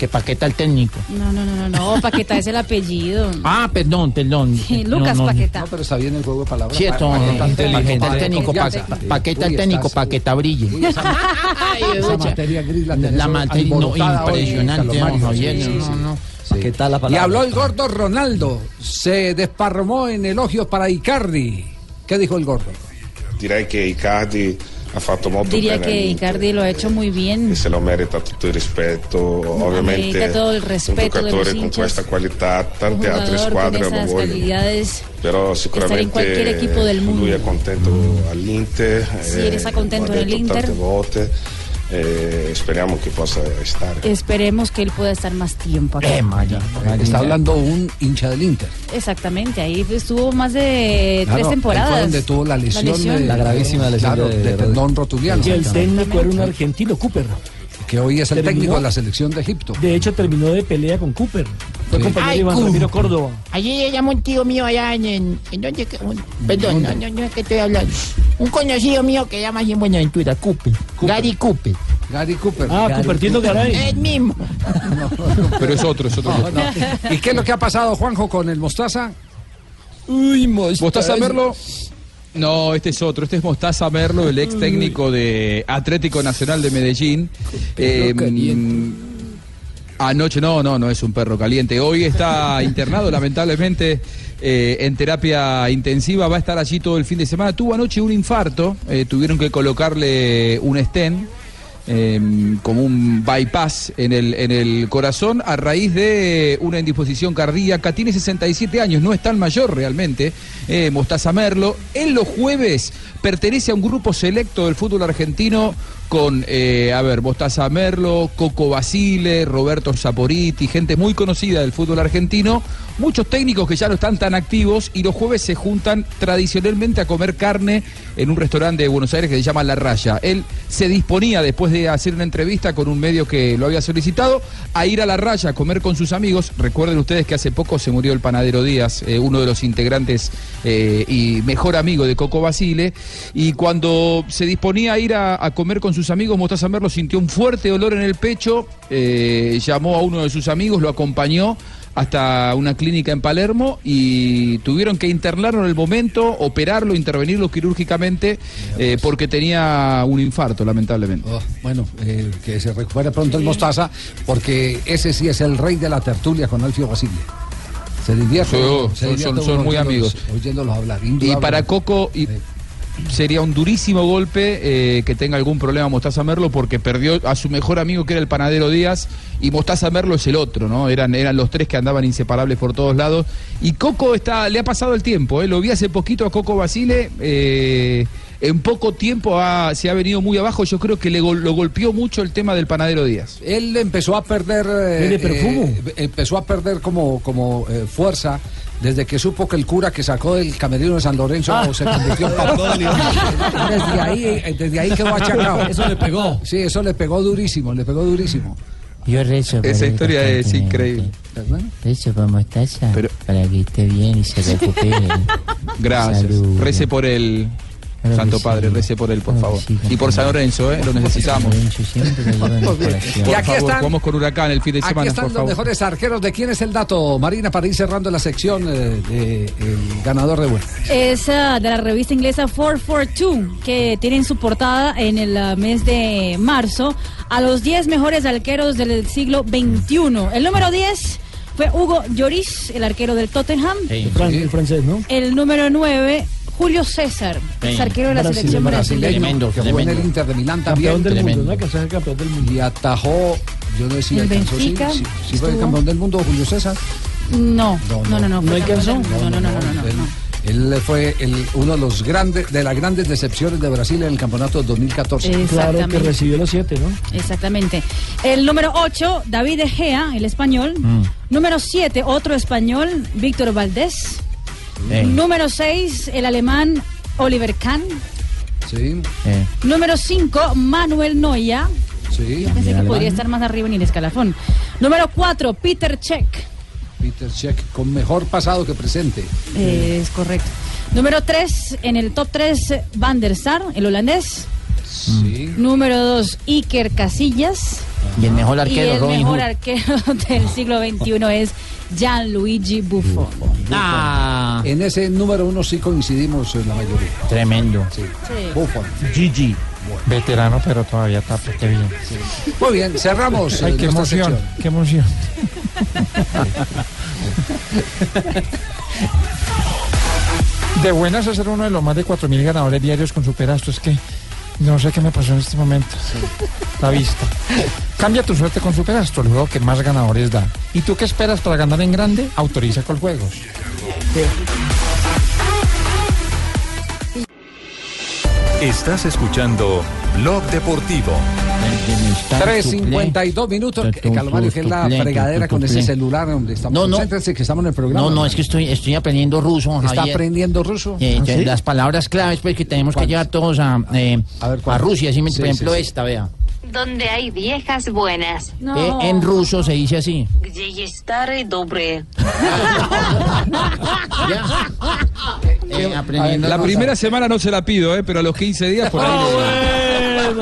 Que Paqueta el técnico. No, no, no, no, no, Paquetá es el apellido. Ah, perdón, perdón. Sí, Lucas No, no, Paquetá. No, pero está bien el juego de palabras. Cierto, Pa- Paquetá, inteligente. Paquetá, el técnico, ya- pa- pa- Uy, Paqueta el técnico, estás- Paqueta brille. Esa materia gris la tenés La materia no, impresionante, Javier, Sí, no, sí, no. ¿Qué tal la Y palabra? habló el gordo Ronaldo. Se desparramó en elogios para Icardi. ¿Qué dijo el gordo? Direi che Icardi ha fatto molto Diría bene que Icardi lo ha hecho muy bien. se lo merita tutto il rispetto. Ovviamente Merita todo un rispetto de los giocatore con questa qualità, tante Un altre jugador squadre lo vogliono. equipo del mundo. lui è contento all'Inter. Sì, él está contento tante volte e speriamo che possa stare. Esperemos que él pueda estar más tiempo acá. Está hablando un hincha del Inter. Exactamente, ahí estuvo más de Claro, tres ahí temporadas. fue donde tuvo la lesión, de- claro, de, tendón rotuliano. Y el técnico era un argentino, Cooper. Que hoy es el Terminó- técnico de la selección de Egipto. De hecho, terminó de pelea con Cooper. Fue Sí. compañero de Ay, Iván Cooper. Ramiro Córdoba. Allí llamó un tío mío allá en... ¿En, en dónde? que- un- perdón, no, no, no es que estoy hablando. Un conocido mío que llama allí en Buenaventura, Cooper. Gary Cooper. Gary Cooper. Ah, Cupertino Garay. El mismo. Pero es otro, es otro. No, no. ¿Y qué es lo que ha pasado, Juanjo, con el Mostaza? Uy, Mostaza Merlo. No, este es otro. Este es Mostaza Merlo, el ex técnico de Atlético Nacional de Medellín. Eh, anoche, no, no, no es un perro caliente. Hoy está internado, lamentablemente, eh, en terapia intensiva. Va a estar allí todo el fin de semana. Tuvo anoche un infarto. eh, tuvieron que colocarle un stent. Eh, como un bypass en el, en el corazón a raíz de una indisposición cardíaca. Tiene 67 años, no es tan mayor realmente. eh, Mostaza Merlo. En los jueves pertenece a un grupo selecto del fútbol argentino con, eh, a ver, Mostaza Merlo, Coco Basile, Roberto Saporiti, gente muy conocida del fútbol argentino, muchos técnicos que ya no están tan activos y los jueves se juntan tradicionalmente a comer carne en un restaurante de Buenos Aires que se llama La Raya. Él se disponía, después de hacer una entrevista con un medio que lo había solicitado, a ir a La Raya a comer con sus amigos. Recuerden ustedes que hace poco se murió el panadero Díaz, eh, uno de los integrantes eh, y mejor amigo de Coco Basile, y cuando se disponía a ir a, a comer con sus amigos, Mostaza Merlo sintió un fuerte dolor en el pecho, eh, llamó a uno de sus amigos, lo acompañó hasta una clínica en Palermo y tuvieron que internarlo en el momento, operarlo, intervenirlo quirúrgicamente eh, porque tenía un infarto, lamentablemente. Oh, bueno, eh, que se recupere pronto el Mostaza, porque ese sí es el rey de la tertulia con Alfio Basile. Se divierte. Se son- divierte son- uno son muy amigos. Oyéndolos hablar. Y para Coco y- sería un durísimo golpe eh, que tenga algún problema Mostaza Merlo porque perdió a su mejor amigo que era el panadero Díaz y Mostaza Merlo es el otro, ¿no? Eran, eran los tres que andaban inseparables por todos lados. Y Coco está, le ha pasado el tiempo, ¿eh? lo vi hace poquito a Coco Basile. eh, en poco tiempo ha- se ha venido muy abajo. Yo creo que le lo golpeó mucho el tema del panadero Díaz. Él empezó a perder. eh, ¿Tiene perfumo? eh, empezó a perder como, como eh, fuerza. Desde que supo que el cura que sacó del camerino de San Lorenzo Ah. se convirtió en desde ahí, eh, desde ahí quedó achacado. Eso le pegó. Sí, eso le pegó durísimo, le pegó durísimo. Yo rezo Esa él historia es increíble. Rezo por Mostaza para que esté bien y se recupere. Gracias. Salud. Rece por el Claro Santo Padre, sí. rece por él, por Claro favor. sí, y por San Lorenzo, ¿eh? Lo necesitamos. Y aquí favor, están- jugamos con Huracán el fin de Aquí semana, están por los favor. mejores arqueros. ¿De quién es el dato, Marina, para ir cerrando la sección eh, de el ganador de vuelta? Es ah, de la revista inglesa 442, que tiene en su portada en el ah, mes de marzo a los 10 mejores arqueros del siglo XXI. El número 10 fue Hugo Lloris, el arquero del Tottenham. El, fran- el francés, ¿no? El número 9, Julio César, es arquero de la Brasil- selección brasileña. brasileño, que jugó en el Inter de Milán también. Campeón del mundo, Tremendo. ¿no? Alcanzó a ser campeón del mundo. Y atajó, yo no sé si El alcanzó, sí, Benfica sí, sí fue el campeón del mundo Julio César. No, no, no, no. ¿No fue alcanzó? mundo. No, no, no, no, no, Él, no. él fue el- uno de los grandes, de las grandes decepciones de Brasil en el campeonato 2014. Claro, que recibió los siete, ¿no? Exactamente. El número 8, David Egea, el español. Mm. Número 7, otro español, Víctor Valdés. Número 6, el alemán Oliver Kahn. Sí, Número 5, Manuel Noya. sí. Yo pensé que podría estar más arriba en el escalafón. Número 4, Peter Check. Peter Cech, con mejor pasado que presente. Eh, es correcto. Número 3, en el top 3, Van der Sar, el holandés. Sí. Número 2, Iker Casillas. Y el mejor arquero, y el Robin mejor Hood. arquero del siglo XXI es Gianluigi Buffon. Ah, En ese número uno sí coincidimos en la mayoría. tremendo. Sí. Sí. Buffon. Gigi. Veterano, pero todavía está qué bien. Muy bien, cerramos. Ay, eh, qué emoción, sección. qué emoción. De buenas a ser uno de los más de 4.000 ganadores diarios con Superastro. Es que no sé qué me pasó en este momento. La vista. Cambia tu suerte con Superastro, el juego que más ganadores da. ¿Y tú qué esperas para ganar en grande? Autoriza con juegos. Estás escuchando Blog Deportivo. 3.52 minutos. Eh, Calomario, que es la fregadera con ese celular, hombre. Estamos, No, no. concéntrense que estamos en el programa. No, no, es que estoy, estoy aprendiendo ruso. ¿Está Javier. aprendiendo ruso? Eh, ¿Ah, ya- sí? Las palabras claves pues, que tenemos que llevar todos a, eh, a, Rusia. ¿sí? me- Sí, por ejemplo, sí, sí. esta, vea. Donde hay viejas buenas. Eh, en ruso se dice así. Где есть старые добрые. Eh, aprendiendo La ruso. primera semana no se la pido, ¿eh? pero a los 15 días por ahí.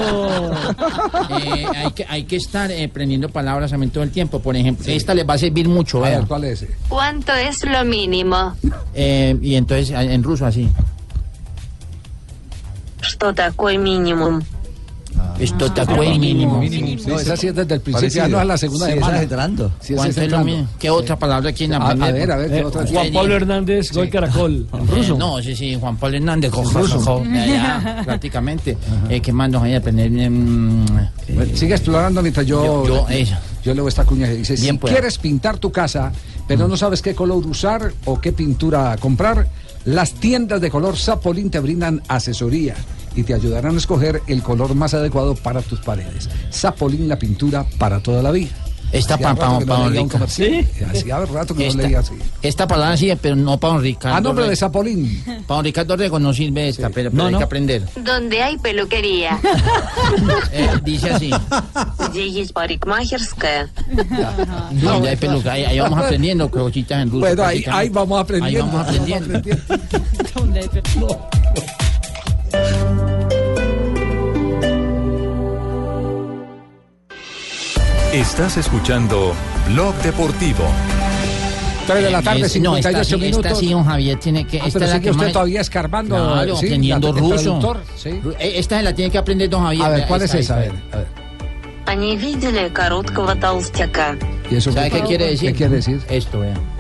Eh, hay, que, hay que estar eh, aprendiendo palabras también todo el tiempo. Por ejemplo, esta les va a servir mucho. A vea. ver, ¿cuál es? ¿Cuánto es lo mínimo? Eh, y entonces eh, en ruso así. Что такое минимум? Esto está Ah, buen mínimo. mínimo. No, esa sí es desde el principio, no es la segunda Sí, semana. entrando. Sí, esa ¿Cuánto es entrando. mismo? ¿Qué otra palabra quieren A- aprender? a ver, a ver, ¿qué Eh, otra? Juan Pablo Hernández, gol Caracol, en ruso. Eh, no, sí, sí, Juan Pablo Hernández, jo, ruso. prácticamente. Eh, ¿Qué más nos hay a aprender? Mm, Bueno, sigue explorando mientras yo, Yo- yo, eso. yo leo esta cuña que dice, si pueda. quieres pintar tu casa, pero no sabes qué color usar o qué pintura comprar, las tiendas de color Zapolín te brindan asesoría y te ayudarán a escoger el color más adecuado para tus paredes. Sapolín, la pintura para toda la vida. Esta para pa, pa, no ¿Sí? Hacía rato que esta, no leía así. Esta palabra sí, pero no para don Ricardo. Ah, no, pero de Sapolín. Para don Ricardo Rego no sirve esta, sí. pero, pero no, hay no. que aprender. Donde hay peluquería. eh, dice así. No, donde hay peluquería. Ahí vamos aprendiendo cositas en ruso. Bueno, ahí, ahí, vamos aprendiendo. Ahí vamos aprendiendo. Donde hay peluquería. Estás escuchando Blog Deportivo. 3 de la eh, tarde, es, no, esta, minutos. Sí, don Javier, tiene que... Ah, esta es la que usted todavía escarbando. Claro, ruso. Eh, esta la tiene que aprender don Javier. A ver, ¿cuál es esa? A ver, ¿Sabe qué quiere decir? ¿Qué quiere decir? Esto, vean.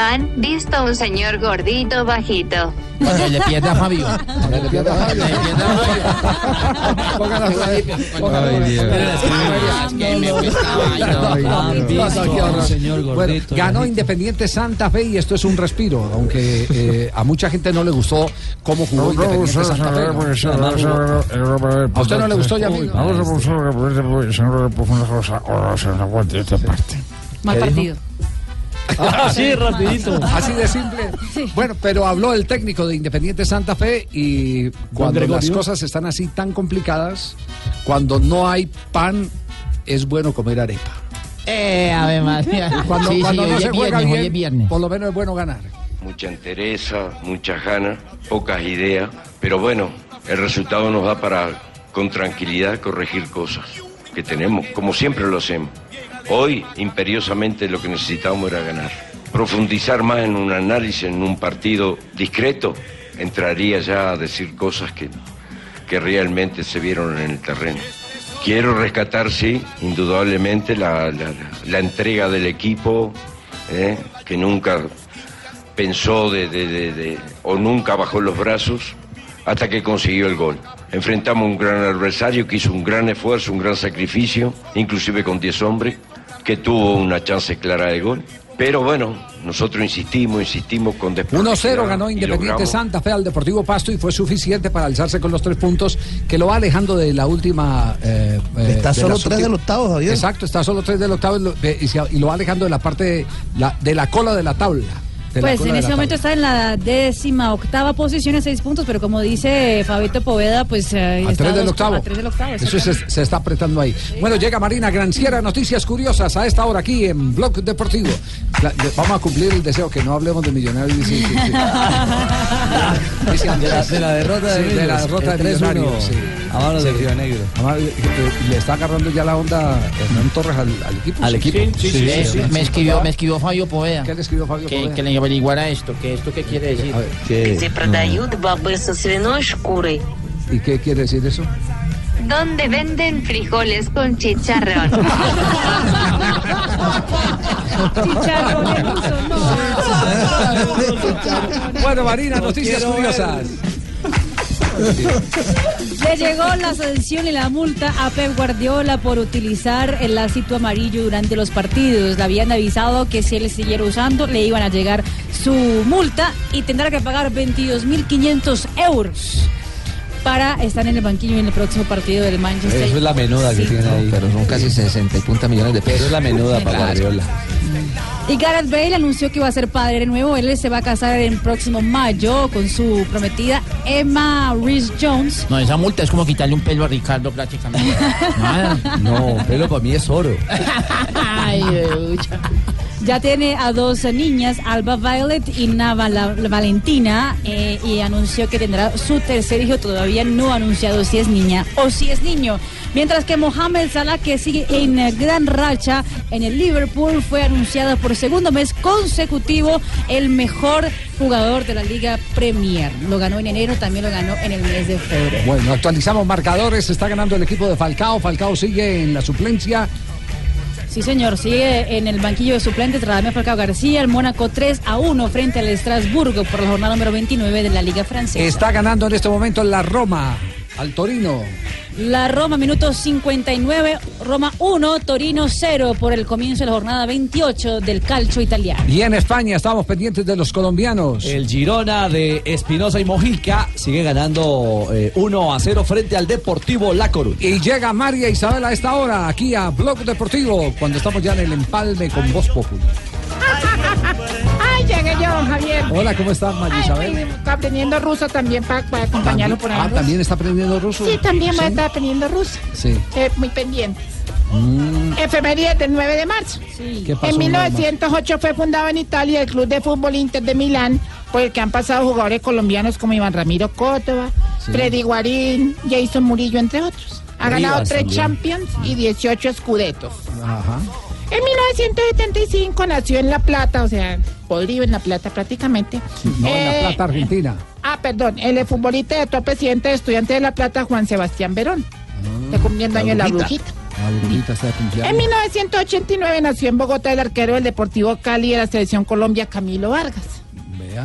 Han visto a un señor gordito bajito. Cuando le pierda a Fabio. Cuando le pierda a Fabio. Visto a Bueno, gordito. ganó Independiente Santa Fe y esto es un respiro, aunque eh, a mucha gente no le gustó cómo jugó Independiente Santa Fe. ¿no? ¿A usted no le gustó, Yamil? Mal partido. Ah, sí, rapidito. Así de simple. Bueno, pero habló el técnico de Independiente Santa Fe y cuando las cosas están así tan complicadas, cuando no hay pan, es bueno comer arepa. Eh, Ave María. Cuando, Sí, sí, cuando no es se juega viernes, hoy es bien, viernes. por lo menos es bueno ganar. Mucha entereza, muchas ganas, pocas ideas, pero bueno, el resultado nos da para con tranquilidad corregir cosas que tenemos, como siempre lo hacemos. Hoy, imperiosamente, lo que necesitamos era ganar. Profundizar más en un análisis, en un partido discreto, entraría ya a decir cosas que, que realmente se vieron en el terreno. Quiero rescatar, sí, indudablemente, la, la- entrega del equipo, ¿eh? que nunca pensó de- de- de- o nunca bajó los brazos hasta que consiguió el gol. Enfrentamos un gran adversario que hizo un gran esfuerzo, un gran sacrificio, inclusive con 10 hombres, que tuvo una chance clara de gol. Pero bueno, nosotros insistimos, insistimos con 1-0 ganó Independiente Santa Fe al Deportivo Pasto y fue suficiente para alzarse con los tres puntos que lo va alejando de la última. eh, eh, Está solo tres ulti- del octavo, Javier. Exacto, está solo tres del octavo y lo, de- y se- y lo va alejando de la parte de la, de la cola de la tabla. Pues en ese momento está en la décima octava posición en seis puntos, pero como dice Fabito Poveda, pues eh, A tres del dos- octavo. A tres del octavo. Eso se, está apretando ahí. Bueno, llega Marina Granciera, noticias curiosas a esta hora aquí en Blog Deportivo. La- de- vamos a cumplir el deseo que no hablemos de millonarios. dice- dice- dice- dice De la, de la derrota de, Sí, de la derrota de 3-1 Millonarios. sí. A manos de Sí. Río Negro. Además, eh, eh, le está agarrando ya la onda Hernán Torres al, al equipo. Al equipo. Sí, sí, sí, Eh, sí, sí, me, sí. escribió, me escribió Fabio Poveda. ¿Qué le escribió Fabio que, Poveda? que le averiguara esto, que esto qué quiere decir. Где продают бобы со свиной шкурой. ¿Y qué quiere decir eso? Donde venden frijoles con chicharrón. Bueno, Marina, noticias curiosas. Le llegó la sanción y la multa a Pep Guardiola por utilizar el lacito amarillo durante los partidos. Le habían avisado que si él siguiera usando le iban a llegar su multa y tendrá que pagar 22.500 euros para estar en el banquillo en el próximo partido del Manchester. Eso es la menuda que Sí. tiene ahí. Pero son casi 60 y punta millones de pesos. Eso es la menuda para Claro. Guardiola. Y Gareth Bale anunció que va a ser padre de nuevo. Él se va a casar en próximo mayo con su prometida Emma Reese Jones. No, esa multa es como quitarle un pelo a Ricardo prácticamente. Nada. No, pelo para mí es oro. Ay. Ya tiene a dos niñas, Alba Violet y Nava Valentina, eh, y anunció que tendrá su tercer hijo. Todavía no ha anunciado si es niña o si es niño. Mientras que Mohamed Salah, que sigue en gran racha en el Liverpool, fue anunciado por segundo mes consecutivo el mejor jugador de la Liga Premier. Lo ganó en enero, también lo ganó en el mes de febrero. Bueno, actualizamos marcadores. Está ganando el equipo de Falcao. Falcao sigue en la suplencia. Sí, señor, sigue en el banquillo de suplentes Radamel Falcao García, el Mónaco 3 a 1 frente al Estrasburgo por la jornada número 29 de la Liga Francesa. Está ganando en este momento la Roma al Torino. La Roma, minuto 59, Roma 1, Torino 0 por el comienzo de la jornada 28 del calcio italiano. Y en España estamos pendientes de los colombianos. El Girona de Espinosa y Mojica sigue ganando eh, 1 a 0 frente al Deportivo La Coruña. Y llega María Isabel a esta hora aquí a Blog Deportivo cuando estamos ya en el empalme con Voz Populi. Ay, llegué yo, Javier. Hola, ¿cómo estás, María Isabel? está aprendiendo ruso también para, acompañarlo por ahí. Ah, ¿también está aprendiendo ruso? Sí, también voy a estar aprendiendo ruso. Sí. Eh, muy pendiente. Mm, Efeméride del 9 de marzo. ¿Qué pasó En el 9 de marzo? 1908 fue fundado en Italia el Club de Fútbol Inter de Milán, por el que han pasado jugadores colombianos como Iván Ramiro Córdoba, Sí. Freddy Guarín, Jason Murillo, entre otros. Ha Rivas ganado tres también. Champions y 18 escudetos. Ajá. En 1975 nació en La Plata, o sea, podrido en La Plata prácticamente. No, en Eh, La Plata, Argentina. Ah, perdón, el futbolista de actual presidente de Estudiantes de La Plata, Juan Sebastián Verón. Está cumpliendo años la brujita. La brujita está. En 1989 nació en Bogotá el arquero del Deportivo Cali de la Selección Colombia, Camilo Vargas.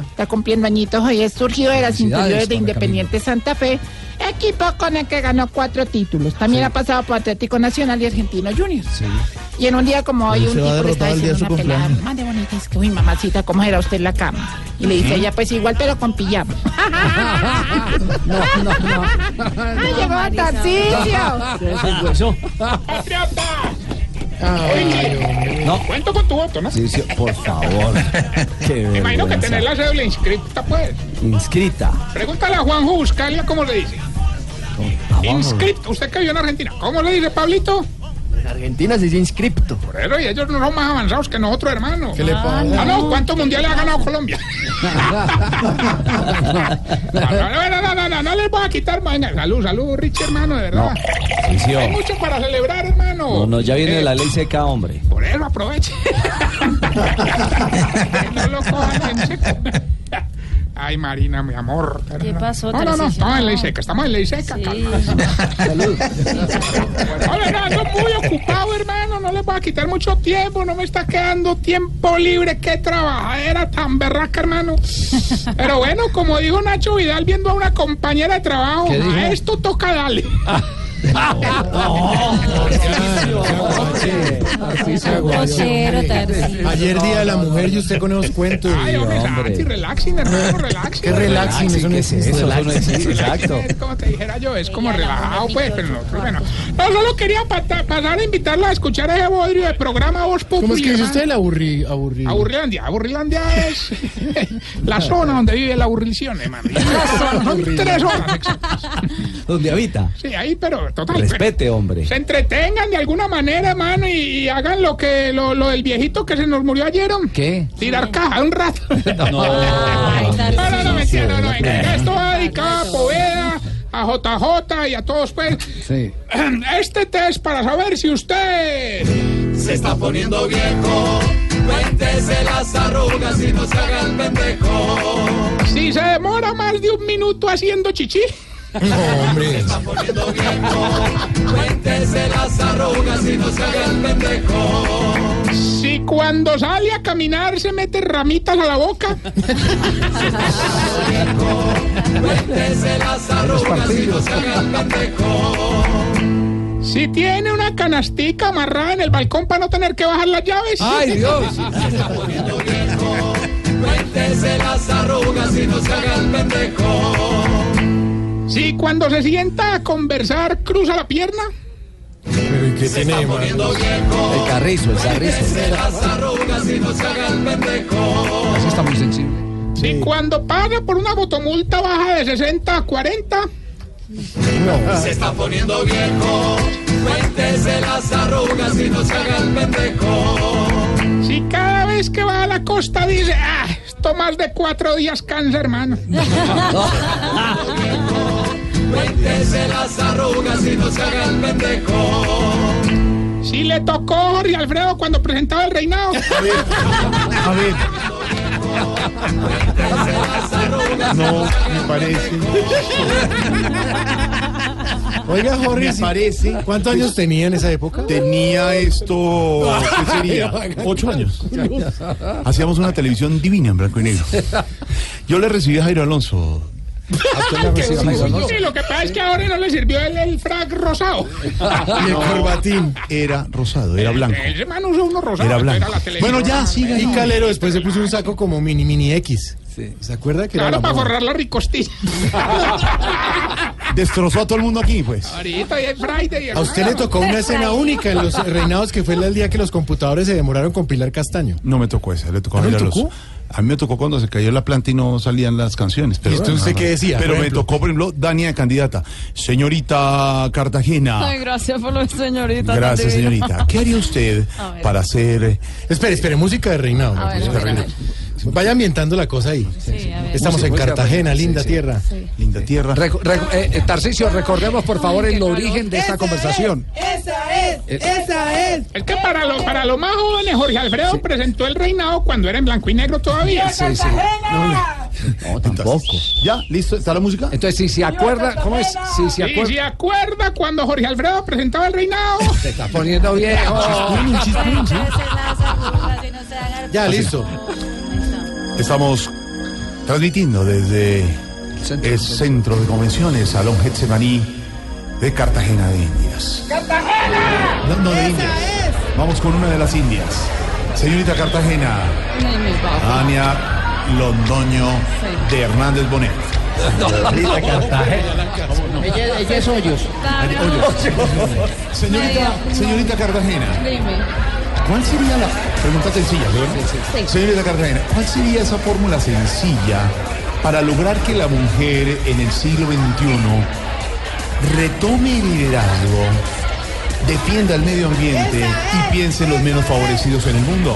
Está cumpliendo añitos hoy. Es surgido de las inferiores de Independiente Santa Fe, equipo con el que ganó cuatro títulos. También ha pasado por Atlético Nacional y Argentino Juniors. Sí. Y en un día como hoy, Él un se tipo le está diciendo una pelada, más de bonita, es que, uy, mamacita, ¿cómo era usted en la cama? Y le dice ella, pues igual, pero con pijama. No, no, no. ¡Ay, llegó No. Cuento con tu voto, ¿no? Sí, sí, por favor. Me imagino que tener la cédula inscrita, pues. Inscrita. Pregúntale a Juanjo Buscalia cómo le dice. Inscripto. ¿Usted que vive en Argentina? ¿Cómo le dice, Pablito? En Argentina se dice inscripto. Por eso, y ellos no son más avanzados que nosotros, hermano. ¿Qué le pasa? Ah, no, ¿cuántos mundiales ha ganado Colombia? No, no, no, no, no, les voy a quitar mañana. Salud, salud, Richie, hermano, de verdad. Tarcisio. Hay mucho para celebrar, hermano. No, no, ya viene Eh, la ley seca, hombre. Por eso aproveche. no lo cojan en seco. Ay, Marina, mi amor. ¿Qué pasó, No, no, no, estamos en ley seca, estamos en ley seca. Sí. Salud. Hola, no, ando muy ocupado, hermano. No les voy a quitar mucho tiempo. No me está quedando tiempo libre. Qué trabajadera tan berraca, hermano. Pero bueno, como dijo Nacho Vidal viendo a una compañera de trabajo, a esto toca darle. Ayer día de la mujer y usted con esos cuentos. Ay, hombre, relaxing, hermano, relaxing. Qué relaxing, eso no existe. Eso exacto. Es como te dijera yo, es como relajado, pues, pero no, bueno. No, solo quería pasar a invitarla a escuchar ese bodrio de programa Voz Populi. ¿Cómo es que dice usted el aburri, aburrido? Aburrilandia, Aburrilandia es la zona donde vive la aburrición, hermano. Son tres horas exactas. ¿Dónde habita? Sí, ahí, pero total. Respete, hombre. Se entretengan de alguna manera, hermano, y, y hagan lo que lo, lo del viejito que se nos murió ayer. ¿Qué? Tirar caja un rato. No. No, no, no, mentira, no, no. venga, Esto va dedicado a Poveda, a JJ y a todos, pues. Sí. Este test para saber si usted... Se está poniendo viejo. Cuéntese las arrugas y no se haga el pendejo. Si se demora más de un minuto haciendo chichi. No, hombre. Se está poniendo viejo. Cuéntese las arrugas y no se haga el pendejo. Si cuando sale a caminar se mete ramitas a la boca. Cuéntese las arrugas y no se haga el pendejo. Si tiene una canastica amarrada en el balcón para no tener que bajar las llaves. ¡Ay, Dios! Se está poniendo viejo. Cuéntese las arrugas y no se haga el pendejo. Si cuando se sienta a conversar cruza la pierna. Pero ¿y qué Se tiene está viejo. El carrizo, el carrizo. Cuéntese las arrugas y no se haga el pendejo. Así está muy sensible. Si cuando paga por una motomulta baja de 60 a 40. Se está poniendo viejo. Cuéntese las arrugas y no se haga el pendejo. Si cada vez que va a la costa dice, ah, esto más de cuatro días cansa, hermano. Cuéntese las arrugas y no se haga el pendejo. Si Si le tocó Jorge Alfredo cuando presentaba el reinado. A ver. No, me parece. Oiga, Jorge, Me sí. parece. ¿cuántos años tenía en esa época? Tenía esto. ¿Qué sería? Ocho años. Hacíamos una televisión divina en blanco y negro. Yo le recibí a Jairo Alonso. Que sí, sí, lo que pasa es que ahora no le sirvió el, el frac rosado. Y el corbatín era rosado, era blanco. El hermano usó uno rosado. Era blanco. Bueno, ya, siga. Y Calero después se puso un saco como mini mini X. ¿Se acuerda que era Claro, la para moda? forrar la ricostilla. Destrozó a todo el mundo aquí, pues. Ahorita ya es Friday. A usted le tocó una escena única en los reinados que fue el día que los computadores se demoraron con Pilar Castaño. No me tocó esa, le tocó a ¿Ah, no tocó? Alonso. A mí me tocó cuando se cayó la planta y no salían las canciones. Pero ¿Y usted- usted qué decía, Pero me tocó, por ejemplo, Dania candidata. Señorita Cartagena. Ay, gracias por lo señorita. Gracias, señorita. ¿Qué haría usted para hacer... Espere, espere, música de reinado. A ver, música de a reinado. Vaya ambientando la cosa ahí. Sí. Estamos en Cartagena, linda sí. tierra. Linda tierra. Reco- reco- eh, eh, Tarcisio, recordemos por favor el origen de esta conversación. Esa es, esa es. Es que para los para los más jóvenes, Jorge Alfredo presentó el reinado cuando era en blanco y negro todavía. Sí, sí. No, tampoco. ¿Ya? ¿Listo? ¿Está la música? Entonces, si se acuerda, ¿cómo es? Si se ¿Y acuerda. se acuerda cuando Jorge Alfredo presentaba el reinado? Se está poniendo viejo. Ya, listo. Estamos transmitiendo desde el centro de convenciones, Salón Getsemaní de Cartagena de Indias. No, no de Indias. Vamos con una de las Indias. Señorita Cartagena, Ania Londoño de Hernández Bonet. Ella, ella es hoyos. Señorita, señorita Cartagena, Dime. ¿Cuál sería la pregunta sencilla, ¿verdad? Sí. Señorita Cartagena, ¿cuál sería esa fórmula sencilla para lograr que la mujer en el siglo XXI retome el liderazgo, defienda el medio ambiente y piense en los menos favorecidos en el mundo?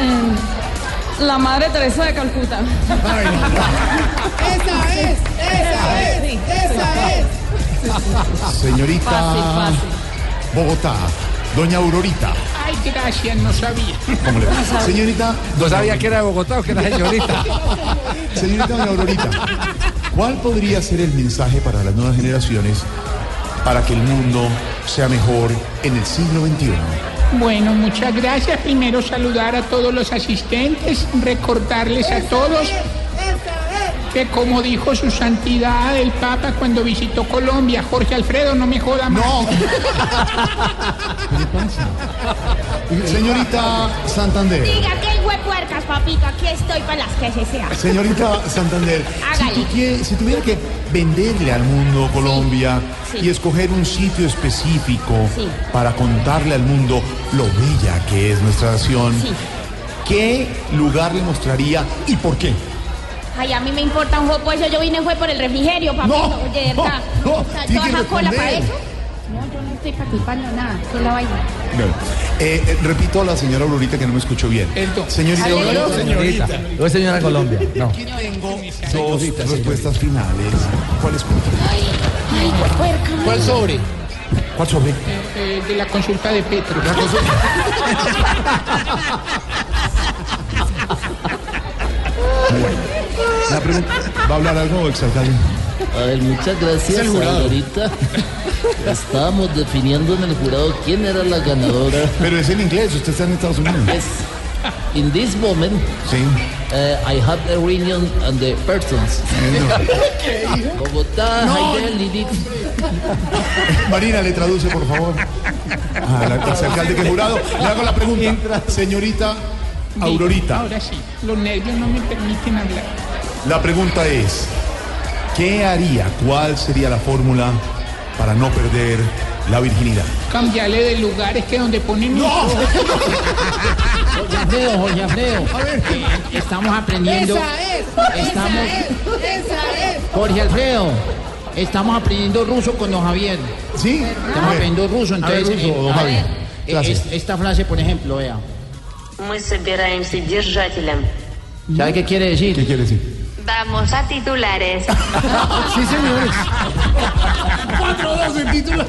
Eh, la madre Teresa de Calcuta. Esa es, esa es, esa es. Señorita Fácil, fácil. Bogotá, doña Aurorita. Ay, gracias, no sabía. ¿Cómo le va? Señorita, No sabía que era de Bogotá o que era señorita. Señorita doña Aurorita, ¿cuál podría ser el mensaje para las nuevas generaciones para que el mundo sea mejor en el siglo XXI? Bueno, muchas gracias. Primero saludar a todos los asistentes, recordarles a todos que como dijo su santidad el Papa cuando visitó Colombia, Jorge Alfredo, no me joda más. No. Señorita Santander. Diga que el huepuercas, papito, aquí estoy para las que se sean. Señorita Santander, si, Hágale. quie- si tuviera que venderle al mundo Colombia sí. y escoger un sitio específico Sí. para contarle al mundo lo bella que es nuestra nación, Sí. ¿qué lugar le mostraría y por qué? Ay, a mí me importa un jopo eso. Yo vine fue por el refrigerio, papito. No, de verdad. no, no, O sea, tiene ¿Toda esa cola para eso? No, yo no estoy participando nada. ¿Qué la vaina? Bueno, eh, eh, repito a la señora Aurorita que no me escuchó bien. Señorita señorita. No es señora Colombia. No. dos respuestas finales. ¿Cuál es? Ay, huepuerca. ¿Cuál sobre? ¿Cuál sobre? Eh, de la consulta de Petro. La pregunta, ¿Va a hablar algo, exalcalde? A ver, muchas gracias. Ahorita estábamos definiendo en el jurado quién era la ganadora. Pero es en inglés, usted está en Estados Unidos. Yes. In this moment, Sí. uh, I have a reunion and the persons. Bogotá, No. Marina, le traduce, por favor. A la exalcalde que jurado. Le hago la pregunta. Señorita Aurorita, Ahora sí, los nervios no me permiten hablar. La pregunta es, ¿qué haría? ¿Cuál sería la fórmula para no perder la virginidad? Cambiarle de lugar, es que donde ponen... ¡No! Ollafreo, Ollafreo. A ver. Eh, estamos aprendiendo... ¡Esa es! Jorge Alfredo. Estamos aprendiendo ruso con don Javier. Sí. Estamos aprendiendo ruso, entonces. Eh, a don Javier. Eh, esta frase, por ejemplo, vea. ¿Sabe qué quiere decir? ¿Qué quiere decir? Vamos a titulares. Sí, señores. 4-2 en título.